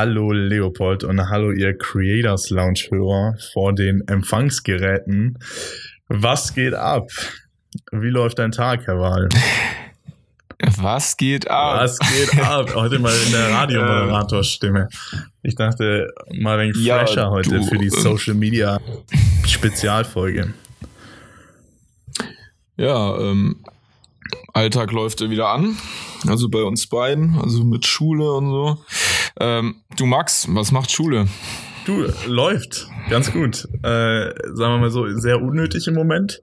Hallo Leopold und hallo ihr Creators Lounge Hörer vor den Empfangsgeräten. Was geht ab? Wie läuft dein Tag, Herr Wahl? Was geht ab? Was geht ab? Heute mal in der Radiomoderatorstimme. Ich dachte mal ein ja, fresher heute du, für die äh, Social Media Spezialfolge. Ja, ähm, Alltag läuft wieder an. Also bei uns beiden, also mit Schule und so. Ähm, du Max, was macht Schule? Du, läuft. Ganz gut. Äh, sagen wir mal so, sehr unnötig im Moment.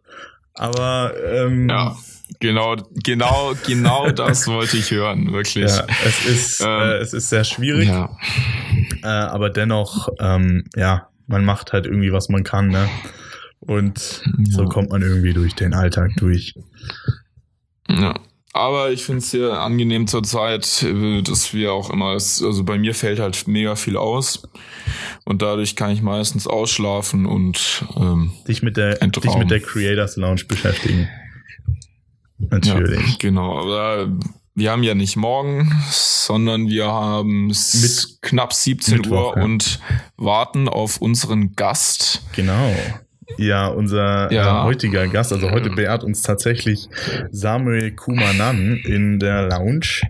Aber ähm, ja, genau, genau, genau das wollte ich hören, wirklich. Ja, es ist, ähm, äh, es ist sehr schwierig. Ja. Äh, aber dennoch, ähm, ja, man macht halt irgendwie, was man kann, ne? Und ja. so kommt man irgendwie durch den Alltag durch. Ja. Aber ich finde es sehr angenehm zurzeit, äh, dass wir auch immer, also bei mir fällt halt mega viel aus und dadurch kann ich meistens ausschlafen und ähm, dich mit der dich mit der Creators Lounge beschäftigen. Natürlich. Ja, genau, aber wir haben ja nicht morgen, sondern wir haben mit knapp 17 Mittwoch, Uhr ja. und warten auf unseren Gast. Genau. Ja, unser ja. Heutiger Gast, also heute beehrt uns tatsächlich Samuel Kumanan in der Lounge.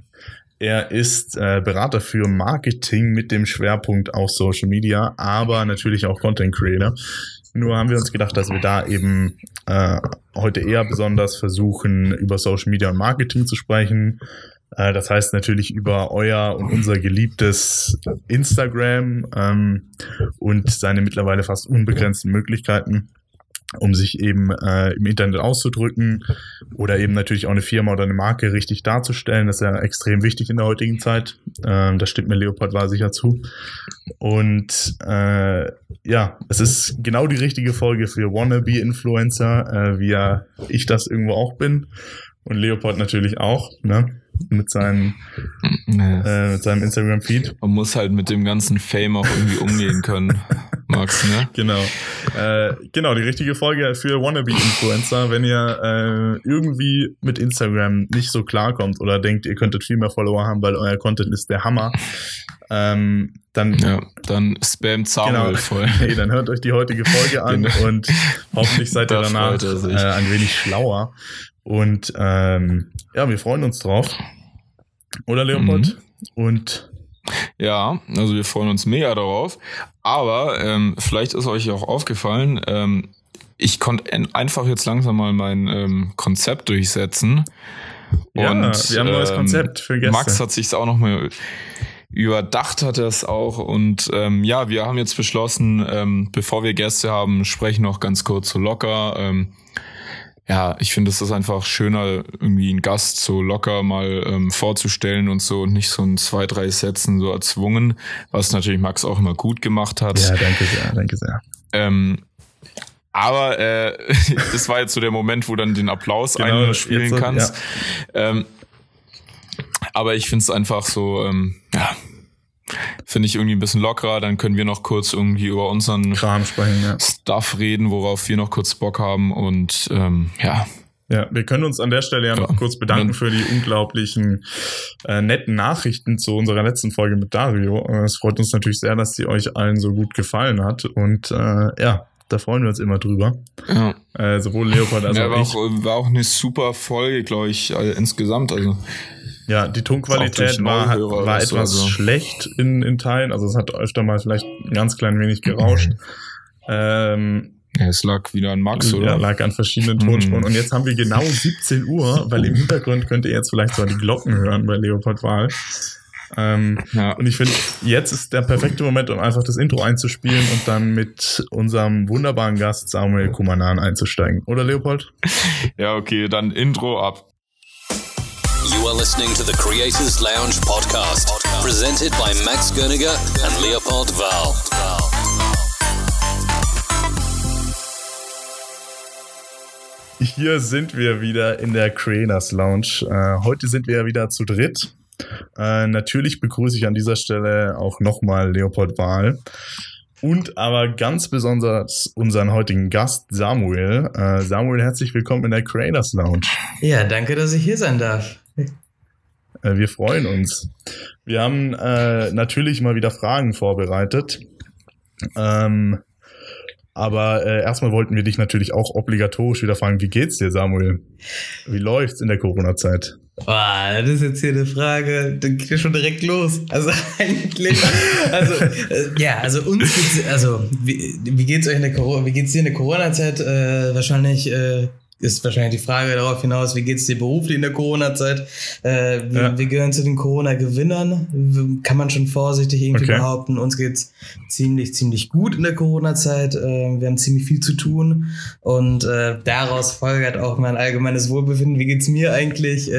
Er ist äh, Berater für Marketing mit dem Schwerpunkt auf Social Media, aber natürlich auch Content Creator. Nur haben wir uns gedacht, dass wir da eben äh, heute eher besonders versuchen, über Social Media und Marketing zu sprechen das heißt natürlich über euer und unser geliebtes Instagram ähm, und seine mittlerweile fast unbegrenzten Möglichkeiten um sich eben äh, im Internet auszudrücken oder eben natürlich auch eine Firma oder eine Marke richtig darzustellen. Das ist ja extrem wichtig in der heutigen Zeit. Ähm, da stimmt mir Leopard war sicher zu. Und äh, ja, es ist genau die richtige Folge für Wannabe-Influencer, äh, wie ja ich das irgendwo auch bin. Und Leopold natürlich auch, ne? Mit seinem, äh, mit seinem Instagram-Feed. Man muss halt mit dem ganzen Fame auch irgendwie umgehen können, Max, ne? Genau. Äh, genau, die richtige Folge für Wannabe-Influencer. Wenn ihr äh, irgendwie mit Instagram nicht so klarkommt oder denkt, ihr könntet viel mehr Follower haben, weil euer Content ist der Hammer, ähm, dann, ja, dann spam Samuel genau, voll. Hey, dann hört euch die heutige Folge an genau. und hoffentlich seid ihr danach äh, ein wenig schlauer. Und ähm, ja, wir freuen uns drauf. Oder Leopold? Mhm. Und ja, also wir freuen uns mega darauf. Aber ähm, vielleicht ist euch auch aufgefallen, ähm, ich konnte einfach jetzt langsam mal mein ähm, Konzept durchsetzen. Ja, und, wir haben ein neues ähm, Konzept für Gäste. Max hat sich auch noch mal überdacht hat er es auch und ähm, ja, wir haben jetzt beschlossen, ähm, bevor wir Gäste haben, sprechen noch ganz kurz so locker. Ähm, ja, ich finde, es ist einfach schöner, irgendwie einen Gast so locker mal ähm, vorzustellen und so und nicht so ein zwei, drei Sätzen so erzwungen, was natürlich Max auch immer gut gemacht hat. Ja, danke sehr, danke sehr. Ähm, aber äh, das war jetzt so der Moment, wo dann den Applaus genau, einspielen so, kannst. Ja. Ähm, aber ich finde es einfach so, ähm, ja, Finde ich irgendwie ein bisschen lockerer, dann können wir noch kurz irgendwie über unseren Kram sprechen, ja. Stuff reden, worauf wir noch kurz Bock haben und ähm, ja. Ja, wir können uns an der Stelle ja noch ja. kurz bedanken für die unglaublichen äh, netten Nachrichten zu unserer letzten Folge mit Dario. Äh, es freut uns natürlich sehr, dass sie euch allen so gut gefallen hat und äh, ja, da freuen wir uns immer drüber. Ja. Äh, sowohl Leopold als ja, auch war ich. Auch, war auch eine super Folge, glaube ich, also insgesamt. Also ja, die Tonqualität war, war etwas also. schlecht in, in Teilen. Also es hat öfter mal vielleicht ein ganz klein wenig gerauscht. Mhm. Ähm, ja, es lag wieder an Max, oder? Ja, lag an verschiedenen Tonspuren. Mhm. Und jetzt haben wir genau 17 Uhr, weil im Hintergrund könnt ihr jetzt vielleicht zwar die Glocken hören bei Leopold Wahl. Ähm, ja. Und ich finde, jetzt ist der perfekte Moment, um einfach das Intro einzuspielen und dann mit unserem wunderbaren Gast Samuel Kumanan einzusteigen. Oder Leopold? Ja, okay, dann Intro ab. You are listening to the Creators Lounge podcast, presented by Max Gerniger and Leopold Val. Hier sind wir wieder in der Creators Lounge. Äh, heute sind wir wieder zu dritt. Äh, natürlich begrüße ich an dieser Stelle auch nochmal Leopold Wahl. Und aber ganz besonders unseren heutigen Gast Samuel. Äh, Samuel, herzlich willkommen in der Creators Lounge. Ja, danke, dass ich hier sein darf. Äh, wir freuen uns. Wir haben äh, natürlich mal wieder Fragen vorbereitet. Ähm, aber äh, erstmal wollten wir dich natürlich auch obligatorisch wieder fragen, wie geht's dir, Samuel? Wie läuft's in der Corona-Zeit? Boah, das ist jetzt hier eine Frage, da geht ja schon direkt los. Also eigentlich, also äh, ja, also uns geht's, also wie, wie geht's euch in der Corona, wie geht's dir in der Corona-Zeit? Äh, wahrscheinlich äh, ist wahrscheinlich die Frage darauf hinaus, wie geht es dir beruflich in der Corona-Zeit? Äh, wir, ja. wir, gehören zu den Corona-Gewinnern, kann man schon vorsichtig irgendwie okay. behaupten. Uns geht's ziemlich, ziemlich gut in der Corona-Zeit. Äh, wir haben ziemlich viel zu tun und äh, daraus folgert auch mein allgemeines Wohlbefinden. Wie geht's mir eigentlich?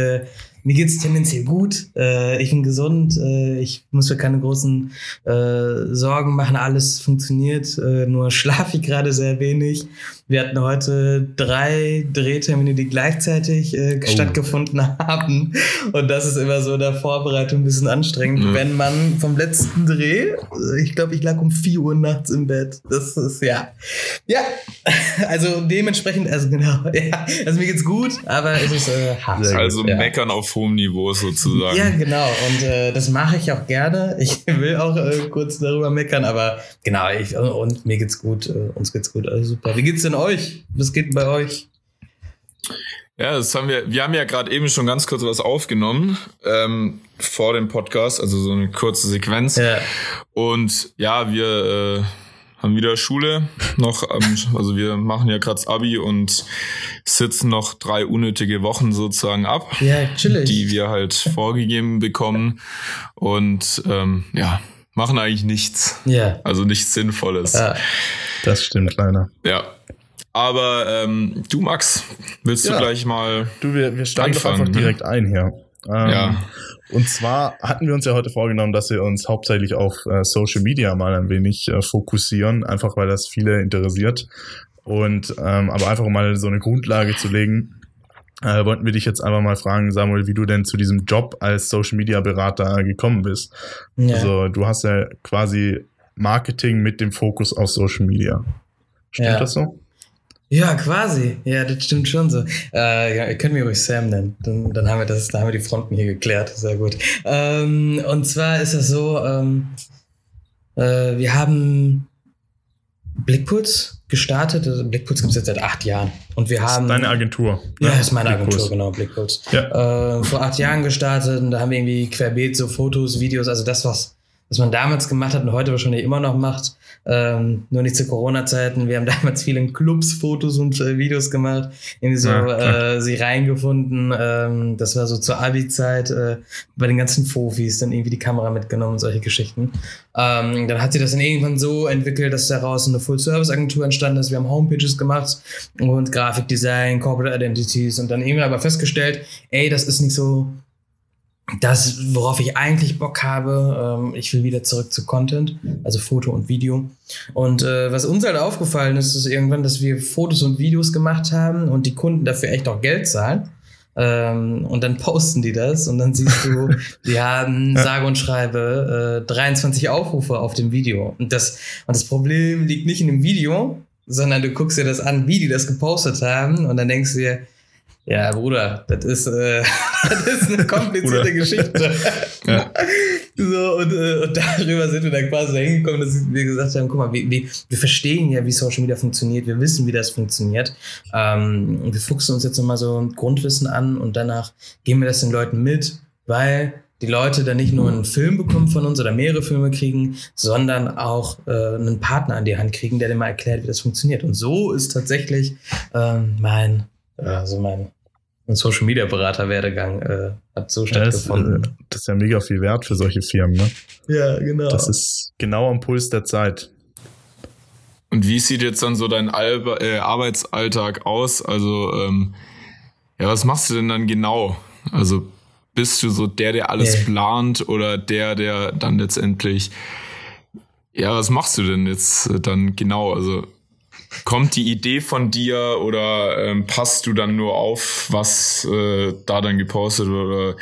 Äh, mir geht's tendenziell gut. Äh, ich bin gesund. Äh, ich muss mir keine großen äh, Sorgen machen. Alles funktioniert. Äh, nur schlafe ich gerade sehr wenig. Wir hatten heute drei Drehtermine, die gleichzeitig äh, oh. stattgefunden haben. Und das ist immer so in der Vorbereitung ein bisschen anstrengend, mhm. wenn man vom letzten Dreh, ich glaube, ich lag um vier Uhr nachts im Bett. Das ist ja. Ja, also dementsprechend, also genau, ja. Also mir geht's gut, aber es ist äh, hart. Also ja. meckern auf hohem Niveau sozusagen. Ja, genau. Und äh, das mache ich auch gerne. Ich will auch äh, kurz darüber meckern, aber genau, ich, und mir geht's gut, äh, uns geht's gut, also super. Wie geht's denn euch? Was geht bei euch? Ja, das haben wir, wir haben ja gerade eben schon ganz kurz was aufgenommen ähm, vor dem Podcast, also so eine kurze Sequenz. Ja. Und ja, wir äh, haben wieder Schule noch, ähm, also wir machen ja gerade Abi und sitzen noch drei unnötige Wochen sozusagen ab, ja, die wir halt vorgegeben bekommen. Und ähm, ja, machen eigentlich nichts. Ja. Also nichts Sinnvolles. Ja. Das stimmt leider. Ja. Aber ähm, du, Max, willst ja. du gleich mal. Du, wir, wir steigen anfangen, doch einfach ne? direkt ein hier. Ähm, ja. Und zwar hatten wir uns ja heute vorgenommen, dass wir uns hauptsächlich auf äh, Social Media mal ein wenig äh, fokussieren, einfach weil das viele interessiert. Und ähm, aber einfach mal so eine Grundlage zu legen, äh, wollten wir dich jetzt einfach mal fragen, Samuel, wie du denn zu diesem Job als Social Media Berater gekommen bist. Ja. Also du hast ja quasi Marketing mit dem Fokus auf Social Media. Stimmt ja. das so? Ja, quasi. Ja, das stimmt schon so. Äh, ja, ihr könnt mich ruhig Sam nennen. Dann, dann haben wir das, da haben wir die Fronten hier geklärt. Sehr gut. Ähm, und zwar ist das so, ähm, äh, wir haben Blickpuls gestartet. Also Blickpuls gibt es jetzt seit acht Jahren. Und wir haben. Das ist deine Agentur. Ja, das ist meine Blickpuls. Agentur, genau, Blickpuls. Ja. Äh, vor acht Jahren gestartet und da haben wir irgendwie querbeet so Fotos, Videos, also das, was was man damals gemacht hat und heute wahrscheinlich immer noch macht, ähm, nur nicht zu Corona-Zeiten. Wir haben damals viele Clubs Fotos und äh, Videos gemacht, irgendwie so ja, äh, sie reingefunden. Ähm, das war so zur Abi-Zeit äh, bei den ganzen Fofis dann irgendwie die Kamera mitgenommen, solche Geschichten. Ähm, dann hat sich das dann irgendwann so entwickelt, dass daraus eine Full-Service-Agentur entstanden ist. Wir haben Homepages gemacht und Grafikdesign, Corporate Identities und dann irgendwann aber festgestellt, ey, das ist nicht so das, worauf ich eigentlich Bock habe, ähm, ich will wieder zurück zu Content, also Foto und Video. Und äh, was uns halt aufgefallen ist, ist irgendwann, dass wir Fotos und Videos gemacht haben und die Kunden dafür echt auch Geld zahlen. Ähm, und dann posten die das und dann siehst du, die haben sage und schreibe äh, 23 Aufrufe auf dem Video. Und das, und das Problem liegt nicht in dem Video, sondern du guckst dir das an, wie die das gepostet haben und dann denkst du dir, ja, Bruder, das ist, äh, das ist eine komplizierte Geschichte. ja. So, und, äh, und darüber sind wir dann quasi hingekommen, dass wir gesagt haben, guck mal, wir, wir, wir verstehen ja, wie Social Media funktioniert, wir wissen, wie das funktioniert. Ähm, wir fuchsen uns jetzt nochmal so Grundwissen an und danach geben wir das den Leuten mit, weil die Leute dann nicht nur einen Film bekommen von uns oder mehrere Filme kriegen, sondern auch äh, einen Partner an die Hand kriegen, der dir mal erklärt, wie das funktioniert. Und so ist tatsächlich ähm, mein, also mein ein Social Media Berater Werdegang äh, hat so stattgefunden. Das, äh, das, ist ja mega viel wert für solche Firmen, ne? Ja, genau. Das ist genau am Puls der Zeit. Und wie sieht jetzt dann so dein Alba, äh, Arbeitsalltag aus? Also, ähm, ja, was machst du denn dann genau? Also, bist du so der, der alles yeah. plant oder der, der dann letztendlich, ja, was machst du denn jetzt äh, dann genau? Also, Kommt die Idee von dir oder ähm, passt du dann nur auf, was äh, da dann gepostet wird? Oder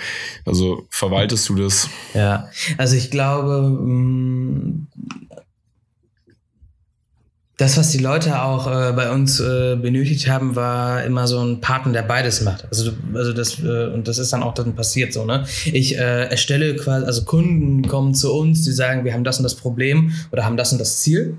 also verwaltest du das? Ja, also ich glaube, mm, das, was die Leute auch äh, bei uns äh, benötigt haben, war immer so ein Partner, der beides macht. Also, also das, äh, und das ist dann auch dann passiert so, ne? Ich äh, erstelle quasi, also Kunden kommen zu uns, die sagen, wir haben das und das Problem oder haben das und das Ziel.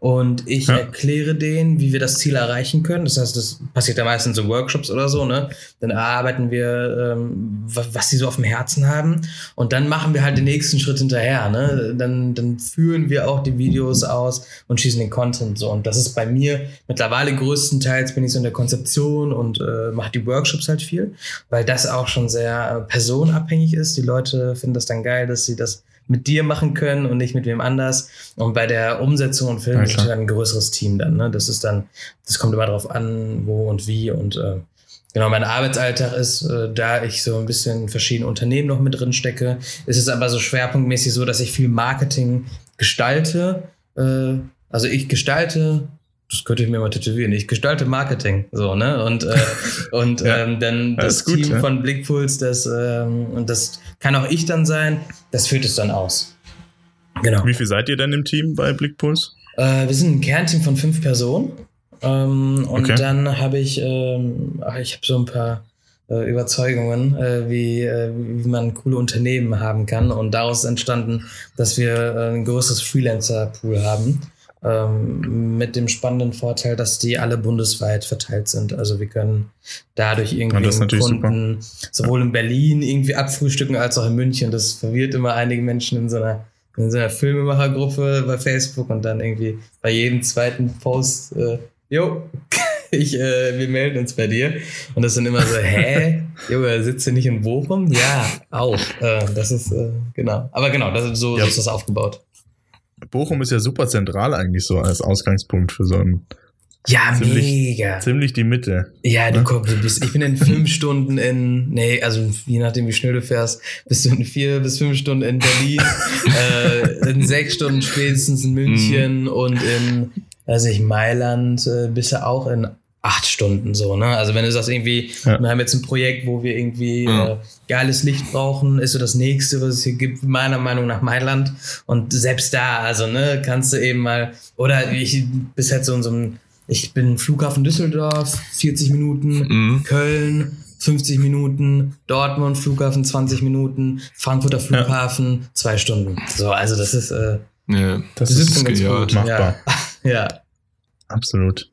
Und ich ja. erkläre denen, wie wir das Ziel erreichen können. Das heißt, das passiert ja meistens in Workshops oder so, ne? Dann erarbeiten wir, ähm, was sie so auf dem Herzen haben. Und dann machen wir halt den nächsten Schritt hinterher, ne? Dann, dann führen wir auch die Videos aus und schießen den Content so. Und das ist bei mir mittlerweile größtenteils bin ich so in der Konzeption und äh, mache die Workshops halt viel, weil das auch schon sehr äh, personabhängig ist. Die Leute finden das dann geil, dass sie das mit dir machen können und nicht mit wem anders. Und bei der Umsetzung und Film ja, ist dann ein größeres Team dann. Ne? Das ist dann, das kommt immer darauf an, wo und wie. Und äh, genau, mein Arbeitsalltag ist, äh, da ich so ein bisschen in verschiedenen Unternehmen noch mit drin stecke, ist es aber so schwerpunktmäßig so, dass ich viel Marketing gestalte. Äh, also ich gestalte das könnte ich mir mal tätowieren. Ich gestalte Marketing, so, ne? Und, äh, und ja, ähm, dann das, Team gut, ja. von Blickpuls, das, ähm, und das kann auch ich dann sein, das führt es dann aus. Genau. Wie viel seid ihr denn im Team bei Blickpuls? Äh, wir sind ein Kernteam von fünf Personen. Ähm, und okay. dann habe ich, ähm, ach, ich habe so ein paar äh, Überzeugungen, äh, wie, äh, wie man coole Unternehmen haben kann. Und daraus ist entstanden, dass wir ein größeres Freelancer-Pool haben. Ähm, mit dem spannenden Vorteil, dass die alle bundesweit verteilt sind. Also wir können dadurch irgendwie ja, Kunden super. sowohl in Berlin irgendwie abfrühstücken als auch in München. Das verwirrt immer einige Menschen in so einer in so einer Filmemachergruppe bei Facebook und dann irgendwie bei jedem zweiten Post, äh, jo, ich, äh, wir melden uns bei dir. Und das sind immer so, hä? Junge, sitzt du nicht in Bochum? Ja, auch. Äh, das ist, äh, genau. Aber genau, das, so, ja. so ist das aufgebaut. Bochum ist ja super zentral eigentlich so als Ausgangspunkt für so ein. Ja, ziemlich, mega. Ziemlich die Mitte. Ja, du ne? kommst, du bist, ich bin in fünf Stunden in, nee, also je nachdem wie schnell du fährst, bist du in vier bis fünf Stunden in Berlin, äh, in sechs Stunden spätestens in München mm. und in, also ich, Mailand äh, bist du auch in acht Stunden so, ne? Also wenn du sagst irgendwie, ja. wir haben jetzt ein Projekt, wo wir irgendwie ja. äh, geiles Licht brauchen, ist so das nächste, was es hier gibt, meiner Meinung nach Mailand. Und selbst da, also, ne, kannst du eben mal, oder ich bis jetzt so in so einem, ich bin Flughafen Düsseldorf, 40 Minuten, mhm. Köln, 50 Minuten, Dortmund, Flughafen 20 Minuten, Frankfurter Flughafen, ja. zwei Stunden. So, also das ist, äh, ja, das, das ist ganz gut. machbar. Ja. ja. Absolut.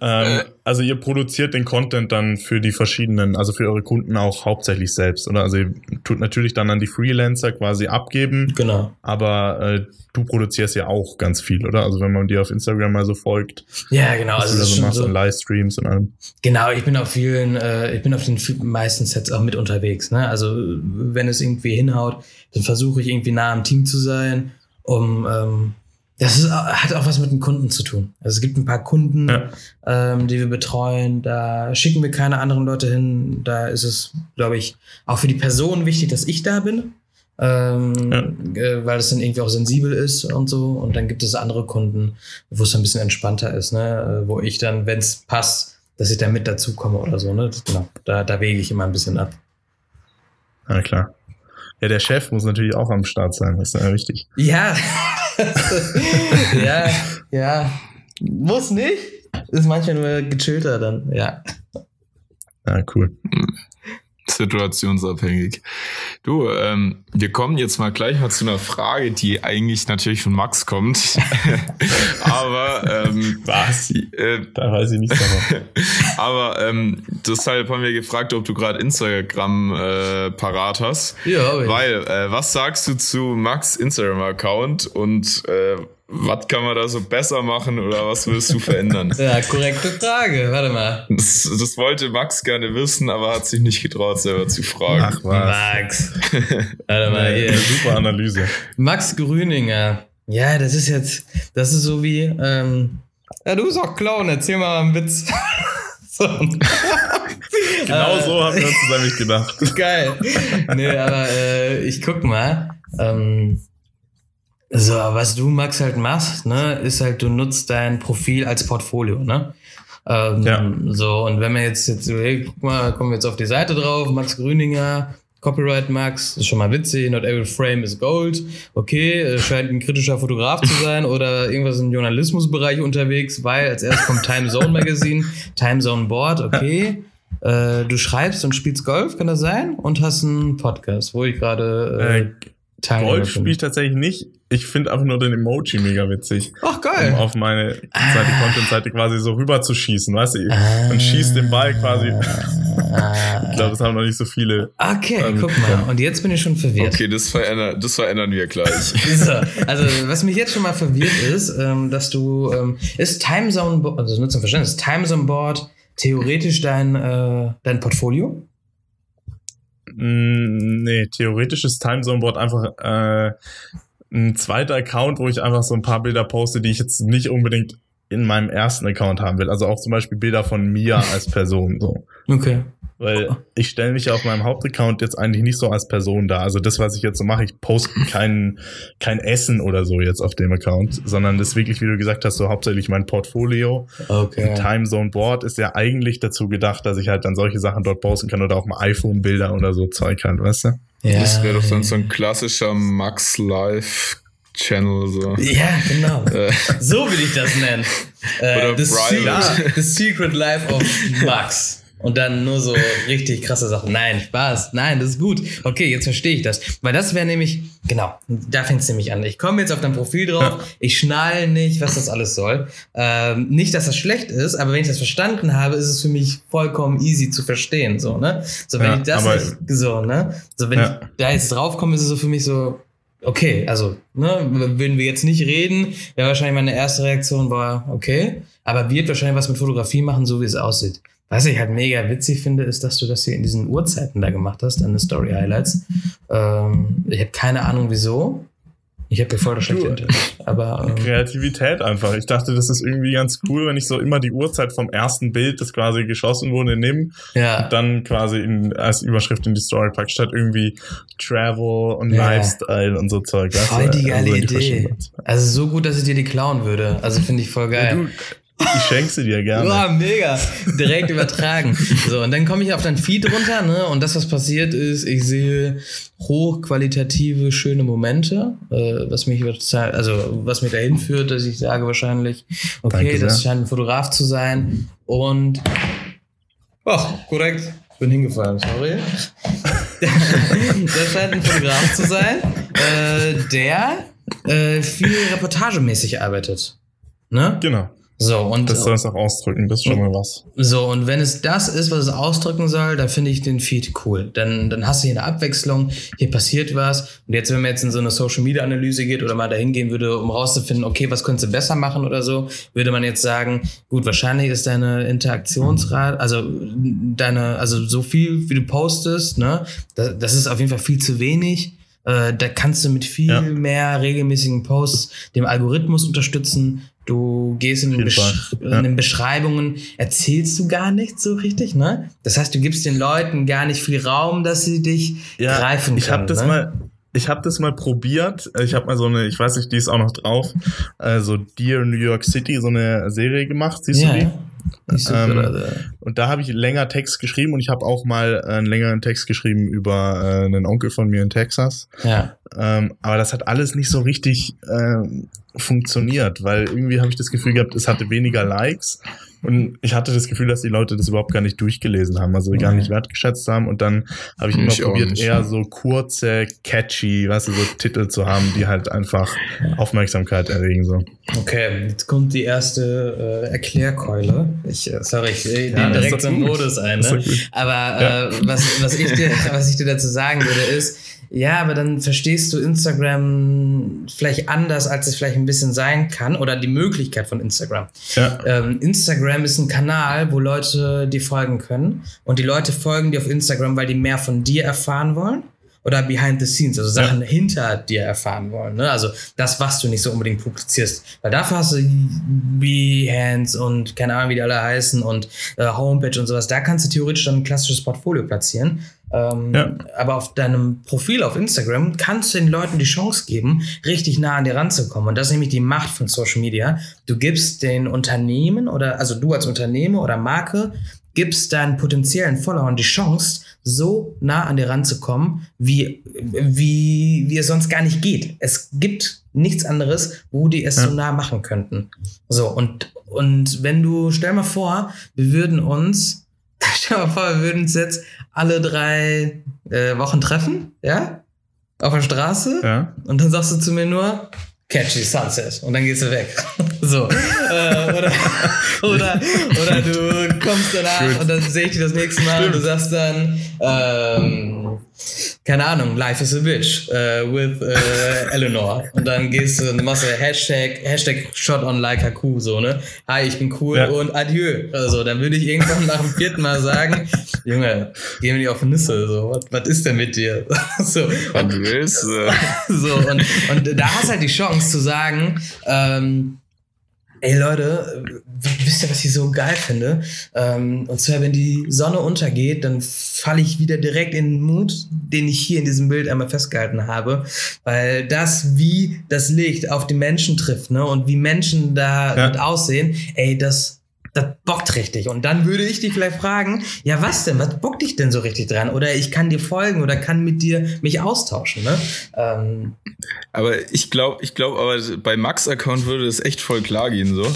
Ähm, äh. Also ihr produziert den Content dann für die verschiedenen, also für eure Kunden auch hauptsächlich selbst, oder? Also ihr tut natürlich dann an die Freelancer quasi abgeben. Genau. Aber äh, du produzierst ja auch ganz viel, oder? Also wenn man dir auf Instagram mal so folgt. Ja, genau. Also du da so machst so, und Livestreams und allem. Genau, ich bin auf vielen, äh, ich bin auf den meisten Sets auch mit unterwegs. Ne? Also wenn es irgendwie hinhaut, dann versuche ich irgendwie nah am Team zu sein, um ähm, das ist, hat auch was mit den Kunden zu tun. Also es gibt ein paar Kunden, ja. ähm, die wir betreuen. Da schicken wir keine anderen Leute hin. Da ist es, glaube ich, auch für die Person wichtig, dass ich da bin. Ähm, ja. äh, weil es dann irgendwie auch sensibel ist und so. Und dann gibt es andere Kunden, wo es ein bisschen entspannter ist, ne? Äh, wo ich dann, wenn es passt, dass ich da mit dazukomme oder so. Ne? Genau. Da, da wege ich immer ein bisschen ab. Na klar. Ja, der Chef muss natürlich auch am Start sein, das ist ja wichtig. Ja, ja, ja. Muss nicht. Ist manchmal nur gechillter dann, ja. Ja, cool. Situationsabhängig. Du, ähm, wir kommen jetzt mal gleich mal zu einer Frage, die eigentlich natürlich von Max kommt. aber ähm, was? Äh, da weiß ich nicht davon. aber ähm, deshalb haben wir gefragt, ob du gerade Instagram äh, parat hast. Ja, aber Weil, äh, was sagst du zu Max Instagram-Account und äh, was kann man da so besser machen oder was willst du verändern? ja, korrekte Frage. Warte mal. Das, das, wollte Max gerne wissen, aber hat sich nicht getraut, selber zu fragen. Ach, was. Max. Warte mal hier. Ja, super Analyse. Max Grüninger. Ja, das ist jetzt, das ist so wie, ähm, ja, du bist auch Clown, erzähl mal einen Witz. so. genau so haben wir uns das nämlich gedacht. Geil. Nee, aber äh, ich guck mal. Ähm, so, was du, Max, halt machst, ne, ist halt, du nutzt dein Profil als Portfolio, ne? Ähm, ja. So, und wenn man jetzt, jetzt, hey, guck mal, kommen wir jetzt auf die Seite drauf, Max Grüninger, Copyright Max, ist schon mal witzig, not every frame is gold. Okay, scheint ein kritischer Fotograf zu sein oder irgendwas im Journalismusbereich unterwegs, weil als erstes kommt Time Zone Magazine, Time Zone Board, okay. Äh, du schreibst und spielst Golf, kann das sein? Und hast einen Podcast, wo ich gerade äh, äh, Golf spiele ich tatsächlich nicht. Ich finde einfach nur den Emoji mega witzig. Ach geil. Um auf meine Seite, ah. Content-Seite quasi so rüber zu schießen, weißt du? Ah. Und schießt den Ball quasi. Ah. ich glaube, das haben noch nicht so viele. Okay, ähm, guck mal. Und jetzt bin ich schon verwirrt. Okay, das verändern, das verändern wir gleich. so, also, was mich jetzt schon mal verwirrt ist, ähm, dass du, ähm, ist Timezone, also nur zum Verständnis, Timezone Board theoretisch dein, äh, dein Portfolio? Mm, nee, theoretisch ist Timezone Board einfach äh, ein zweiter Account, wo ich einfach so ein paar Bilder poste, die ich jetzt nicht unbedingt in meinem ersten Account haben will. Also auch zum Beispiel Bilder von mir als Person. So. Okay. Weil ich stelle mich ja auf meinem Hauptaccount jetzt eigentlich nicht so als Person dar. Also das, was ich jetzt so mache, ich poste kein, kein Essen oder so jetzt auf dem Account, sondern das wirklich, wie du gesagt hast, so hauptsächlich mein Portfolio. Okay. Timezone Board ist ja eigentlich dazu gedacht, dass ich halt dann solche Sachen dort posten kann oder auch mal iPhone-Bilder oder so Zeug halt, weißt du? Ja. Das wäre doch dann so ein klassischer Max Live Channel so. Ja, genau. Äh. so will ich das nennen. Äh, Oder the, Secret, the Secret Life of Max. Und dann nur so richtig krasse Sachen. Nein, Spaß. Nein, das ist gut. Okay, jetzt verstehe ich das. Weil das wäre nämlich, genau, da fängt es nämlich an. Ich komme jetzt auf dein Profil drauf, ich schnall nicht, was das alles soll. Ähm, nicht, dass das schlecht ist, aber wenn ich das verstanden habe, ist es für mich vollkommen easy zu verstehen. So, ne? So, wenn ja, ich das nicht, so, ne? So, wenn ja. ich da jetzt draufkomme, ist es so für mich so, okay, also, ne, würden wir jetzt nicht reden, wäre wahrscheinlich meine erste Reaktion war, okay, aber wird wahrscheinlich was mit Fotografie machen, so wie es aussieht. Was ich halt mega witzig finde, ist, dass du das hier in diesen Uhrzeiten da gemacht hast, deine Story Highlights. Ähm, ich habe keine Ahnung wieso. Ich habe voll das schlechte Internet. Aber, ähm, Kreativität einfach. Ich dachte, das ist irgendwie ganz cool, wenn ich so immer die Uhrzeit vom ersten Bild, das quasi geschossen wurde, nehme ja. und dann quasi in, als Überschrift in die Story pack, statt irgendwie Travel und ja. Lifestyle und so Zeug. Voll die geile also Idee. Also so gut, dass ich dir die klauen würde. Also finde ich voll geil. Ja, ich schenke sie dir gerne. Boah, mega. Direkt übertragen. So, und dann komme ich auf dein Feed runter, ne? Und das, was passiert ist, ich sehe hochqualitative, schöne Momente, äh, was mich also was mich dahin führt, dass ich sage wahrscheinlich, okay, das scheint ein Fotograf zu sein. Und ach, korrekt. Bin hingefallen, sorry. das scheint ein Fotograf zu sein, äh, der äh, viel reportagemäßig arbeitet. Ne? Genau. So, und. Das soll es auch ausdrücken, das ist schon mal was. So, und wenn es das ist, was es ausdrücken soll, dann finde ich den Feed cool. Dann, dann hast du hier eine Abwechslung, hier passiert was. Und jetzt, wenn man jetzt in so eine Social Media Analyse geht oder mal dahin gehen würde, um rauszufinden, okay, was könntest du besser machen oder so, würde man jetzt sagen, gut, wahrscheinlich ist deine Interaktionsrate, also deine, also so viel, wie du postest, ne, das, das ist auf jeden Fall viel zu wenig. Äh, da kannst du mit viel ja. mehr regelmäßigen Posts dem Algorithmus unterstützen. Du gehst in, Besch ja. in, den Beschreibungen, erzählst du gar nichts so richtig, ne? Das heißt, du gibst den Leuten gar nicht viel Raum, dass sie dich ja, greifen können. Ich habe das ne? mal, ich habe das mal probiert. Ich habe mal so eine, ich weiß nicht, die ist auch noch drauf, also Dear New York City, so eine Serie gemacht. Siehst ja, du die? Ähm, und da habe ich länger Text geschrieben und ich habe auch mal einen längeren Text geschrieben über äh, einen Onkel von mir in Texas. Ja. Ähm, aber das hat alles nicht so richtig äh, funktioniert, weil irgendwie habe ich das Gefühl gehabt, es hatte weniger Likes und ich hatte das Gefühl, dass die Leute das überhaupt gar nicht durchgelesen haben, also gar nicht wertgeschätzt haben. Und dann habe ich immer ich probiert, eher so kurze, catchy, weißt du, so Titel zu haben, die halt einfach Aufmerksamkeit erregen. So. Okay, jetzt kommt die erste äh, Erklärkeule. Ich, äh, sorry, ich äh, ja, direkt so einen Modus ein. Ne? Aber ja. äh, was, was, ich dir, was ich dir dazu sagen würde, ist, ja, aber dann verstehst du Instagram vielleicht anders, als es vielleicht ein bisschen sein kann oder die Möglichkeit von Instagram. Ja. Ähm, Instagram ist ein Kanal, wo Leute dir folgen können und die Leute folgen dir auf Instagram, weil die mehr von dir erfahren wollen oder behind the scenes, also Sachen ja. hinter dir erfahren wollen. Ne? Also das, was du nicht so unbedingt publizierst. Weil dafür hast du Behance und keine Ahnung, wie die alle heißen und äh, Homepage und sowas. Da kannst du theoretisch dann ein klassisches Portfolio platzieren. Ähm, ja. Aber auf deinem Profil auf Instagram kannst du den Leuten die Chance geben, richtig nah an dir ranzukommen. Und das ist nämlich die Macht von Social Media. Du gibst den Unternehmen oder, also du als Unternehmer oder Marke, gibst deinen potenziellen Followern die Chance, so nah an dir ranzukommen, wie, wie, wie es sonst gar nicht geht. Es gibt nichts anderes, wo die es ja. so nah machen könnten. So, und, und wenn du, stell mal vor, wir würden uns, stell mal vor, wir würden uns jetzt alle drei äh, Wochen treffen, ja? Auf der Straße. Ja. Und dann sagst du zu mir nur, Catchy Sunset und dann gehst du weg. so. äh, oder, oder, oder du kommst danach Schön. und dann sehe ich dich das nächste Mal Stimmt. und du sagst dann, ähm, keine Ahnung, Life is a Bitch uh, with uh, Eleanor. Und dann gehst du und machst du Hashtag, Hashtag Shot on like a Kuh, so, ne? Hi, ich bin cool ja. und adieu. Also, dann würde ich irgendwann nach dem vierten Mal sagen, Junge, geh mir nicht auf Nüsse, so, was ist denn mit dir? so, du? so, und, und da hast halt die Chance zu sagen, ähm, Ey Leute, wisst ihr, was ich so geil finde? Ähm, und zwar, wenn die Sonne untergeht, dann falle ich wieder direkt in den Mut, den ich hier in diesem Bild einmal festgehalten habe. Weil das, wie das Licht auf die Menschen trifft, ne, und wie Menschen da ja. aussehen, ey, das, das bockt richtig. Und dann würde ich dich vielleicht fragen, ja, was denn? Was bockt dich denn so richtig dran? Oder ich kann dir folgen oder kann mit dir mich austauschen, ne? Ähm. Aber ich glaube, ich glaube, aber bei Max-Account würde das echt voll klar gehen, so.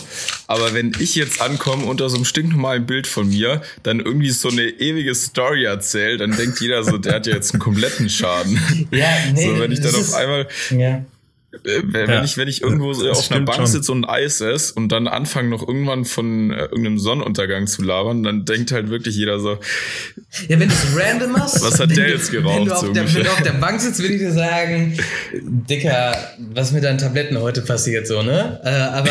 Aber wenn ich jetzt ankomme unter so einem stinknormalen Bild von mir, dann irgendwie so eine ewige Story erzählt, dann denkt jeder so, der hat ja jetzt einen kompletten Schaden. Ja, nee. So, wenn ich dann auf einmal, ja wenn ja, ich wenn ich irgendwo so auf einer Bank schon. sitze und Eis esse und dann anfange noch irgendwann von äh, irgendeinem Sonnenuntergang zu labern, dann denkt halt wirklich jeder so. Ja, wenn du es random machst. Was hat der jetzt geraucht? Wenn du, auf der, wenn du auf der Bank sitzt, würde ich dir sagen, Dicker, was mit deinen Tabletten heute passiert so, ne? Äh, aber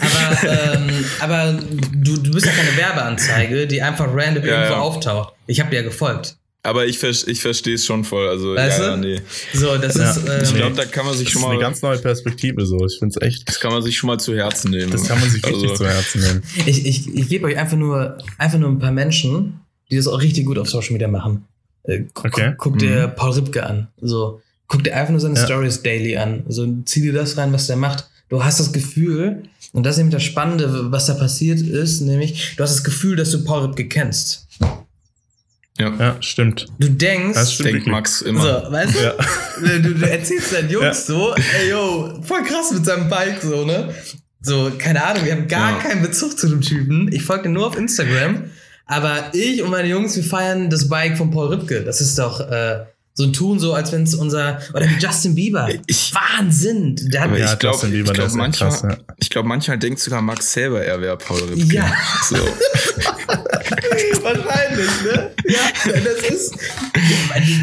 aber ähm, aber du, du bist ja keine Werbeanzeige, die einfach random ja, irgendwo ja. auftaucht. Ich habe dir ja gefolgt. Aber ich, ich verstehe es schon voll. Also, weißt ja, ja, nee. So, das ja. ist. Ähm, ich glaube, da kann man sich schon mal. eine ganz neue Perspektive, so. Ich finde es echt. Das kann man sich schon mal zu Herzen nehmen. Das kann man sich also, wirklich zu Herzen nehmen. Ich, ich, ich gebe euch einfach nur, einfach nur ein paar Menschen, die das auch richtig gut auf Social Media machen. Äh, guck, okay. guck, guck dir mhm. Paul Ripke an. So. Guck dir einfach nur seine Stories daily an. So, zieh dir das rein, was der macht. Du hast das Gefühl, und das ist nämlich das Spannende, was da passiert ist, nämlich, du hast das Gefühl, dass du Paul Ripke kennst. Ja. ja, stimmt. Du denkst, das stimmt denkt Max immer. So, weißt du? Ja. Du, du erzählst deinen Jungs ja. so, ey yo, voll krass mit seinem Bike so, ne? So, keine Ahnung, wir haben gar ja. keinen Bezug zu dem Typen. Ich folge nur auf Instagram. Aber ich und meine Jungs, wir feiern das Bike von Paul Ripke. Das ist doch äh, so ein Tun, so als wenn es unser. Oder wie Justin Bieber. Ich, Wahnsinn! Der hat, ich glaube, glaub, manchmal, ja. ich glaub, manchmal denkt sogar Max selber, er wäre Paul Ripke. Ja. So. Wahrscheinlich, ne? Ja, das ist.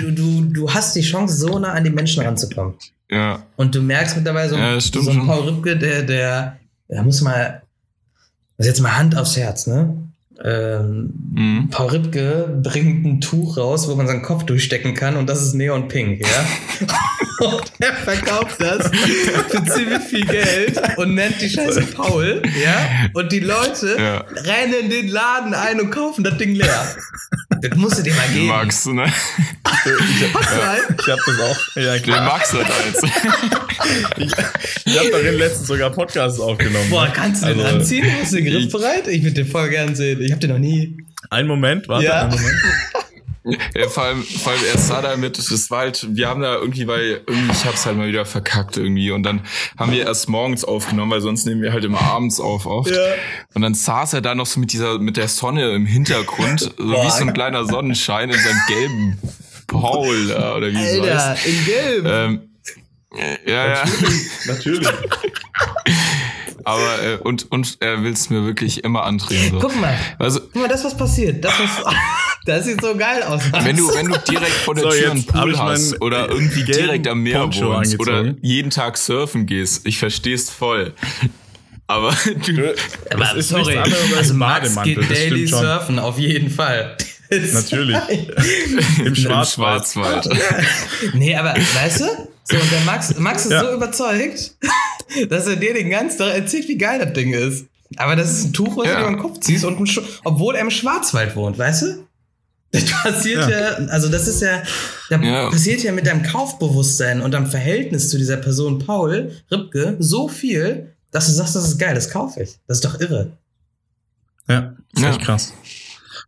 Du, du, du hast die Chance, so nah an die Menschen ranzukommen. Ja. Und du merkst mittlerweile so, ja, so ein Paul Ripke, der, der, der muss mal, also jetzt mal Hand aufs Herz, ne? Ähm, mhm. Paul Ripke bringt ein Tuch raus, wo man seinen Kopf durchstecken kann und das ist Neon Pink, ja? und er verkauft das für ziemlich viel Geld und nennt die Scheiße Paul, ja? Und die Leute ja. rennen in den Laden ein und kaufen das Ding leer. Das musst du dir mal geben. Magst du, ne? Ich, hab, ja, ich hab das auch. Ja, klar. Den magst du halt ich, ich hab darin letztens sogar Podcasts aufgenommen. Boah, kannst du den also, anziehen? Hast du den Griff bereit? Ich würde den voll gern sehen. Ich hab den noch nie. Ein Moment, warte, ja. einen Moment. Ja, vor allem, vor allem er sah damit, das war halt, wir haben da irgendwie, weil irgendwie, ich hab's halt mal wieder verkackt irgendwie und dann haben wir erst morgens aufgenommen, weil sonst nehmen wir halt immer abends auf oft. Ja. Und dann saß er da noch so mit dieser, mit der Sonne im Hintergrund, so Boah. wie so ein kleiner Sonnenschein in seinem gelben Paul, oder wie Alter, so heißt. in gelb. Ähm, ja, ja. Natürlich. Aber äh, und und er will es mir wirklich immer andrehen. So. Guck mal. Also, Guck mal, das was passiert. Das was Das sieht so geil aus. Wenn du, wenn du direkt vor der so, Tür einen Pool hast oder irgendwie direkt am Meer Poncho wohnst angezogen. oder jeden Tag surfen gehst, ich versteh's voll. Aber du, aber ist sorry, also Max geht Daily surfen, auf jeden Fall. Natürlich. Im Schwarzwald. Im Schwarzwald. nee, aber weißt du? So, und der Max, Max ist ja. so überzeugt, dass er dir den ganzen Tag erzählt, wie geil das Ding ist. Aber das ist ein Tuch, was ja. du über den Kopf ziehst, und ein obwohl er im Schwarzwald wohnt, weißt du? Das passiert ja. ja, also das ist ja, da ja. passiert ja mit deinem Kaufbewusstsein und deinem Verhältnis zu dieser Person Paul Ripke so viel, dass du sagst, das ist geil, das kaufe ich. Das ist doch irre. Ja, das ist ja. echt krass.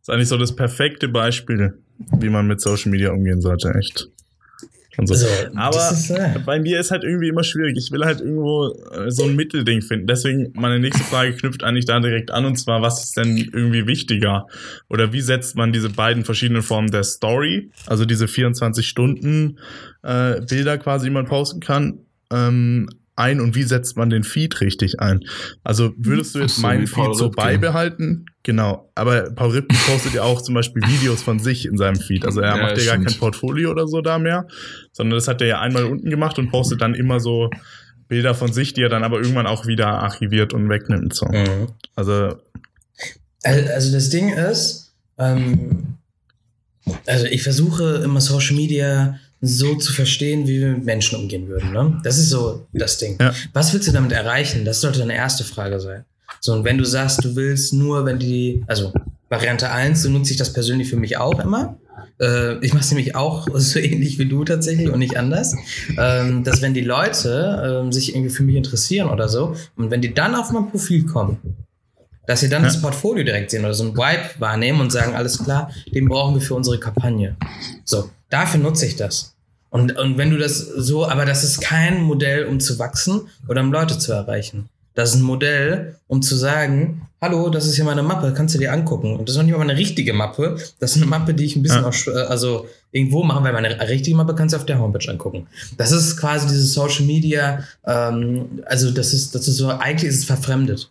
ist eigentlich so das perfekte Beispiel, wie man mit Social Media umgehen sollte, echt. So. So, aber ist, äh bei mir ist halt irgendwie immer schwierig. Ich will halt irgendwo äh, so ein Mittelding finden. Deswegen meine nächste Frage knüpft eigentlich da direkt an und zwar, was ist denn irgendwie wichtiger? Oder wie setzt man diese beiden verschiedenen Formen der Story, also diese 24 Stunden äh, Bilder quasi, die man posten kann, ähm, ein und wie setzt man den Feed richtig ein? Also würdest du jetzt so, meinen Feed so beibehalten? Genau, aber Paul Ripken postet ja auch zum Beispiel Videos von sich in seinem Feed. Also er ja, macht ja gar kein Portfolio oder so da mehr, sondern das hat er ja einmal unten gemacht und postet dann immer so Bilder von sich, die er dann aber irgendwann auch wieder archiviert und wegnimmt. So. Mhm. Also, also das Ding ist, ähm, also ich versuche immer Social Media so zu verstehen, wie wir mit Menschen umgehen würden. Ne? Das ist so das Ding. Ja. Was willst du damit erreichen? Das sollte deine erste Frage sein. So, und wenn du sagst, du willst nur, wenn die, also Variante 1, so nutze ich das persönlich für mich auch immer. Äh, ich mache es nämlich auch so ähnlich wie du tatsächlich und nicht anders. Ähm, dass wenn die Leute äh, sich irgendwie für mich interessieren oder so, und wenn die dann auf mein Profil kommen, dass sie dann ja. das Portfolio direkt sehen oder so ein Vibe wahrnehmen und sagen, alles klar, den brauchen wir für unsere Kampagne. So, Dafür nutze ich das. Und, und wenn du das so, aber das ist kein Modell, um zu wachsen oder um Leute zu erreichen. Das ist ein Modell, um zu sagen, hallo, das ist hier meine Mappe, kannst du dir angucken. Und das ist noch nicht mal eine richtige Mappe. Das ist eine Mappe, die ich ein bisschen ja. auch, äh, also irgendwo machen, weil meine richtige Mappe kannst du auf der Homepage angucken. Das ist quasi dieses Social Media, ähm, also das ist, das ist so, eigentlich ist es verfremdet.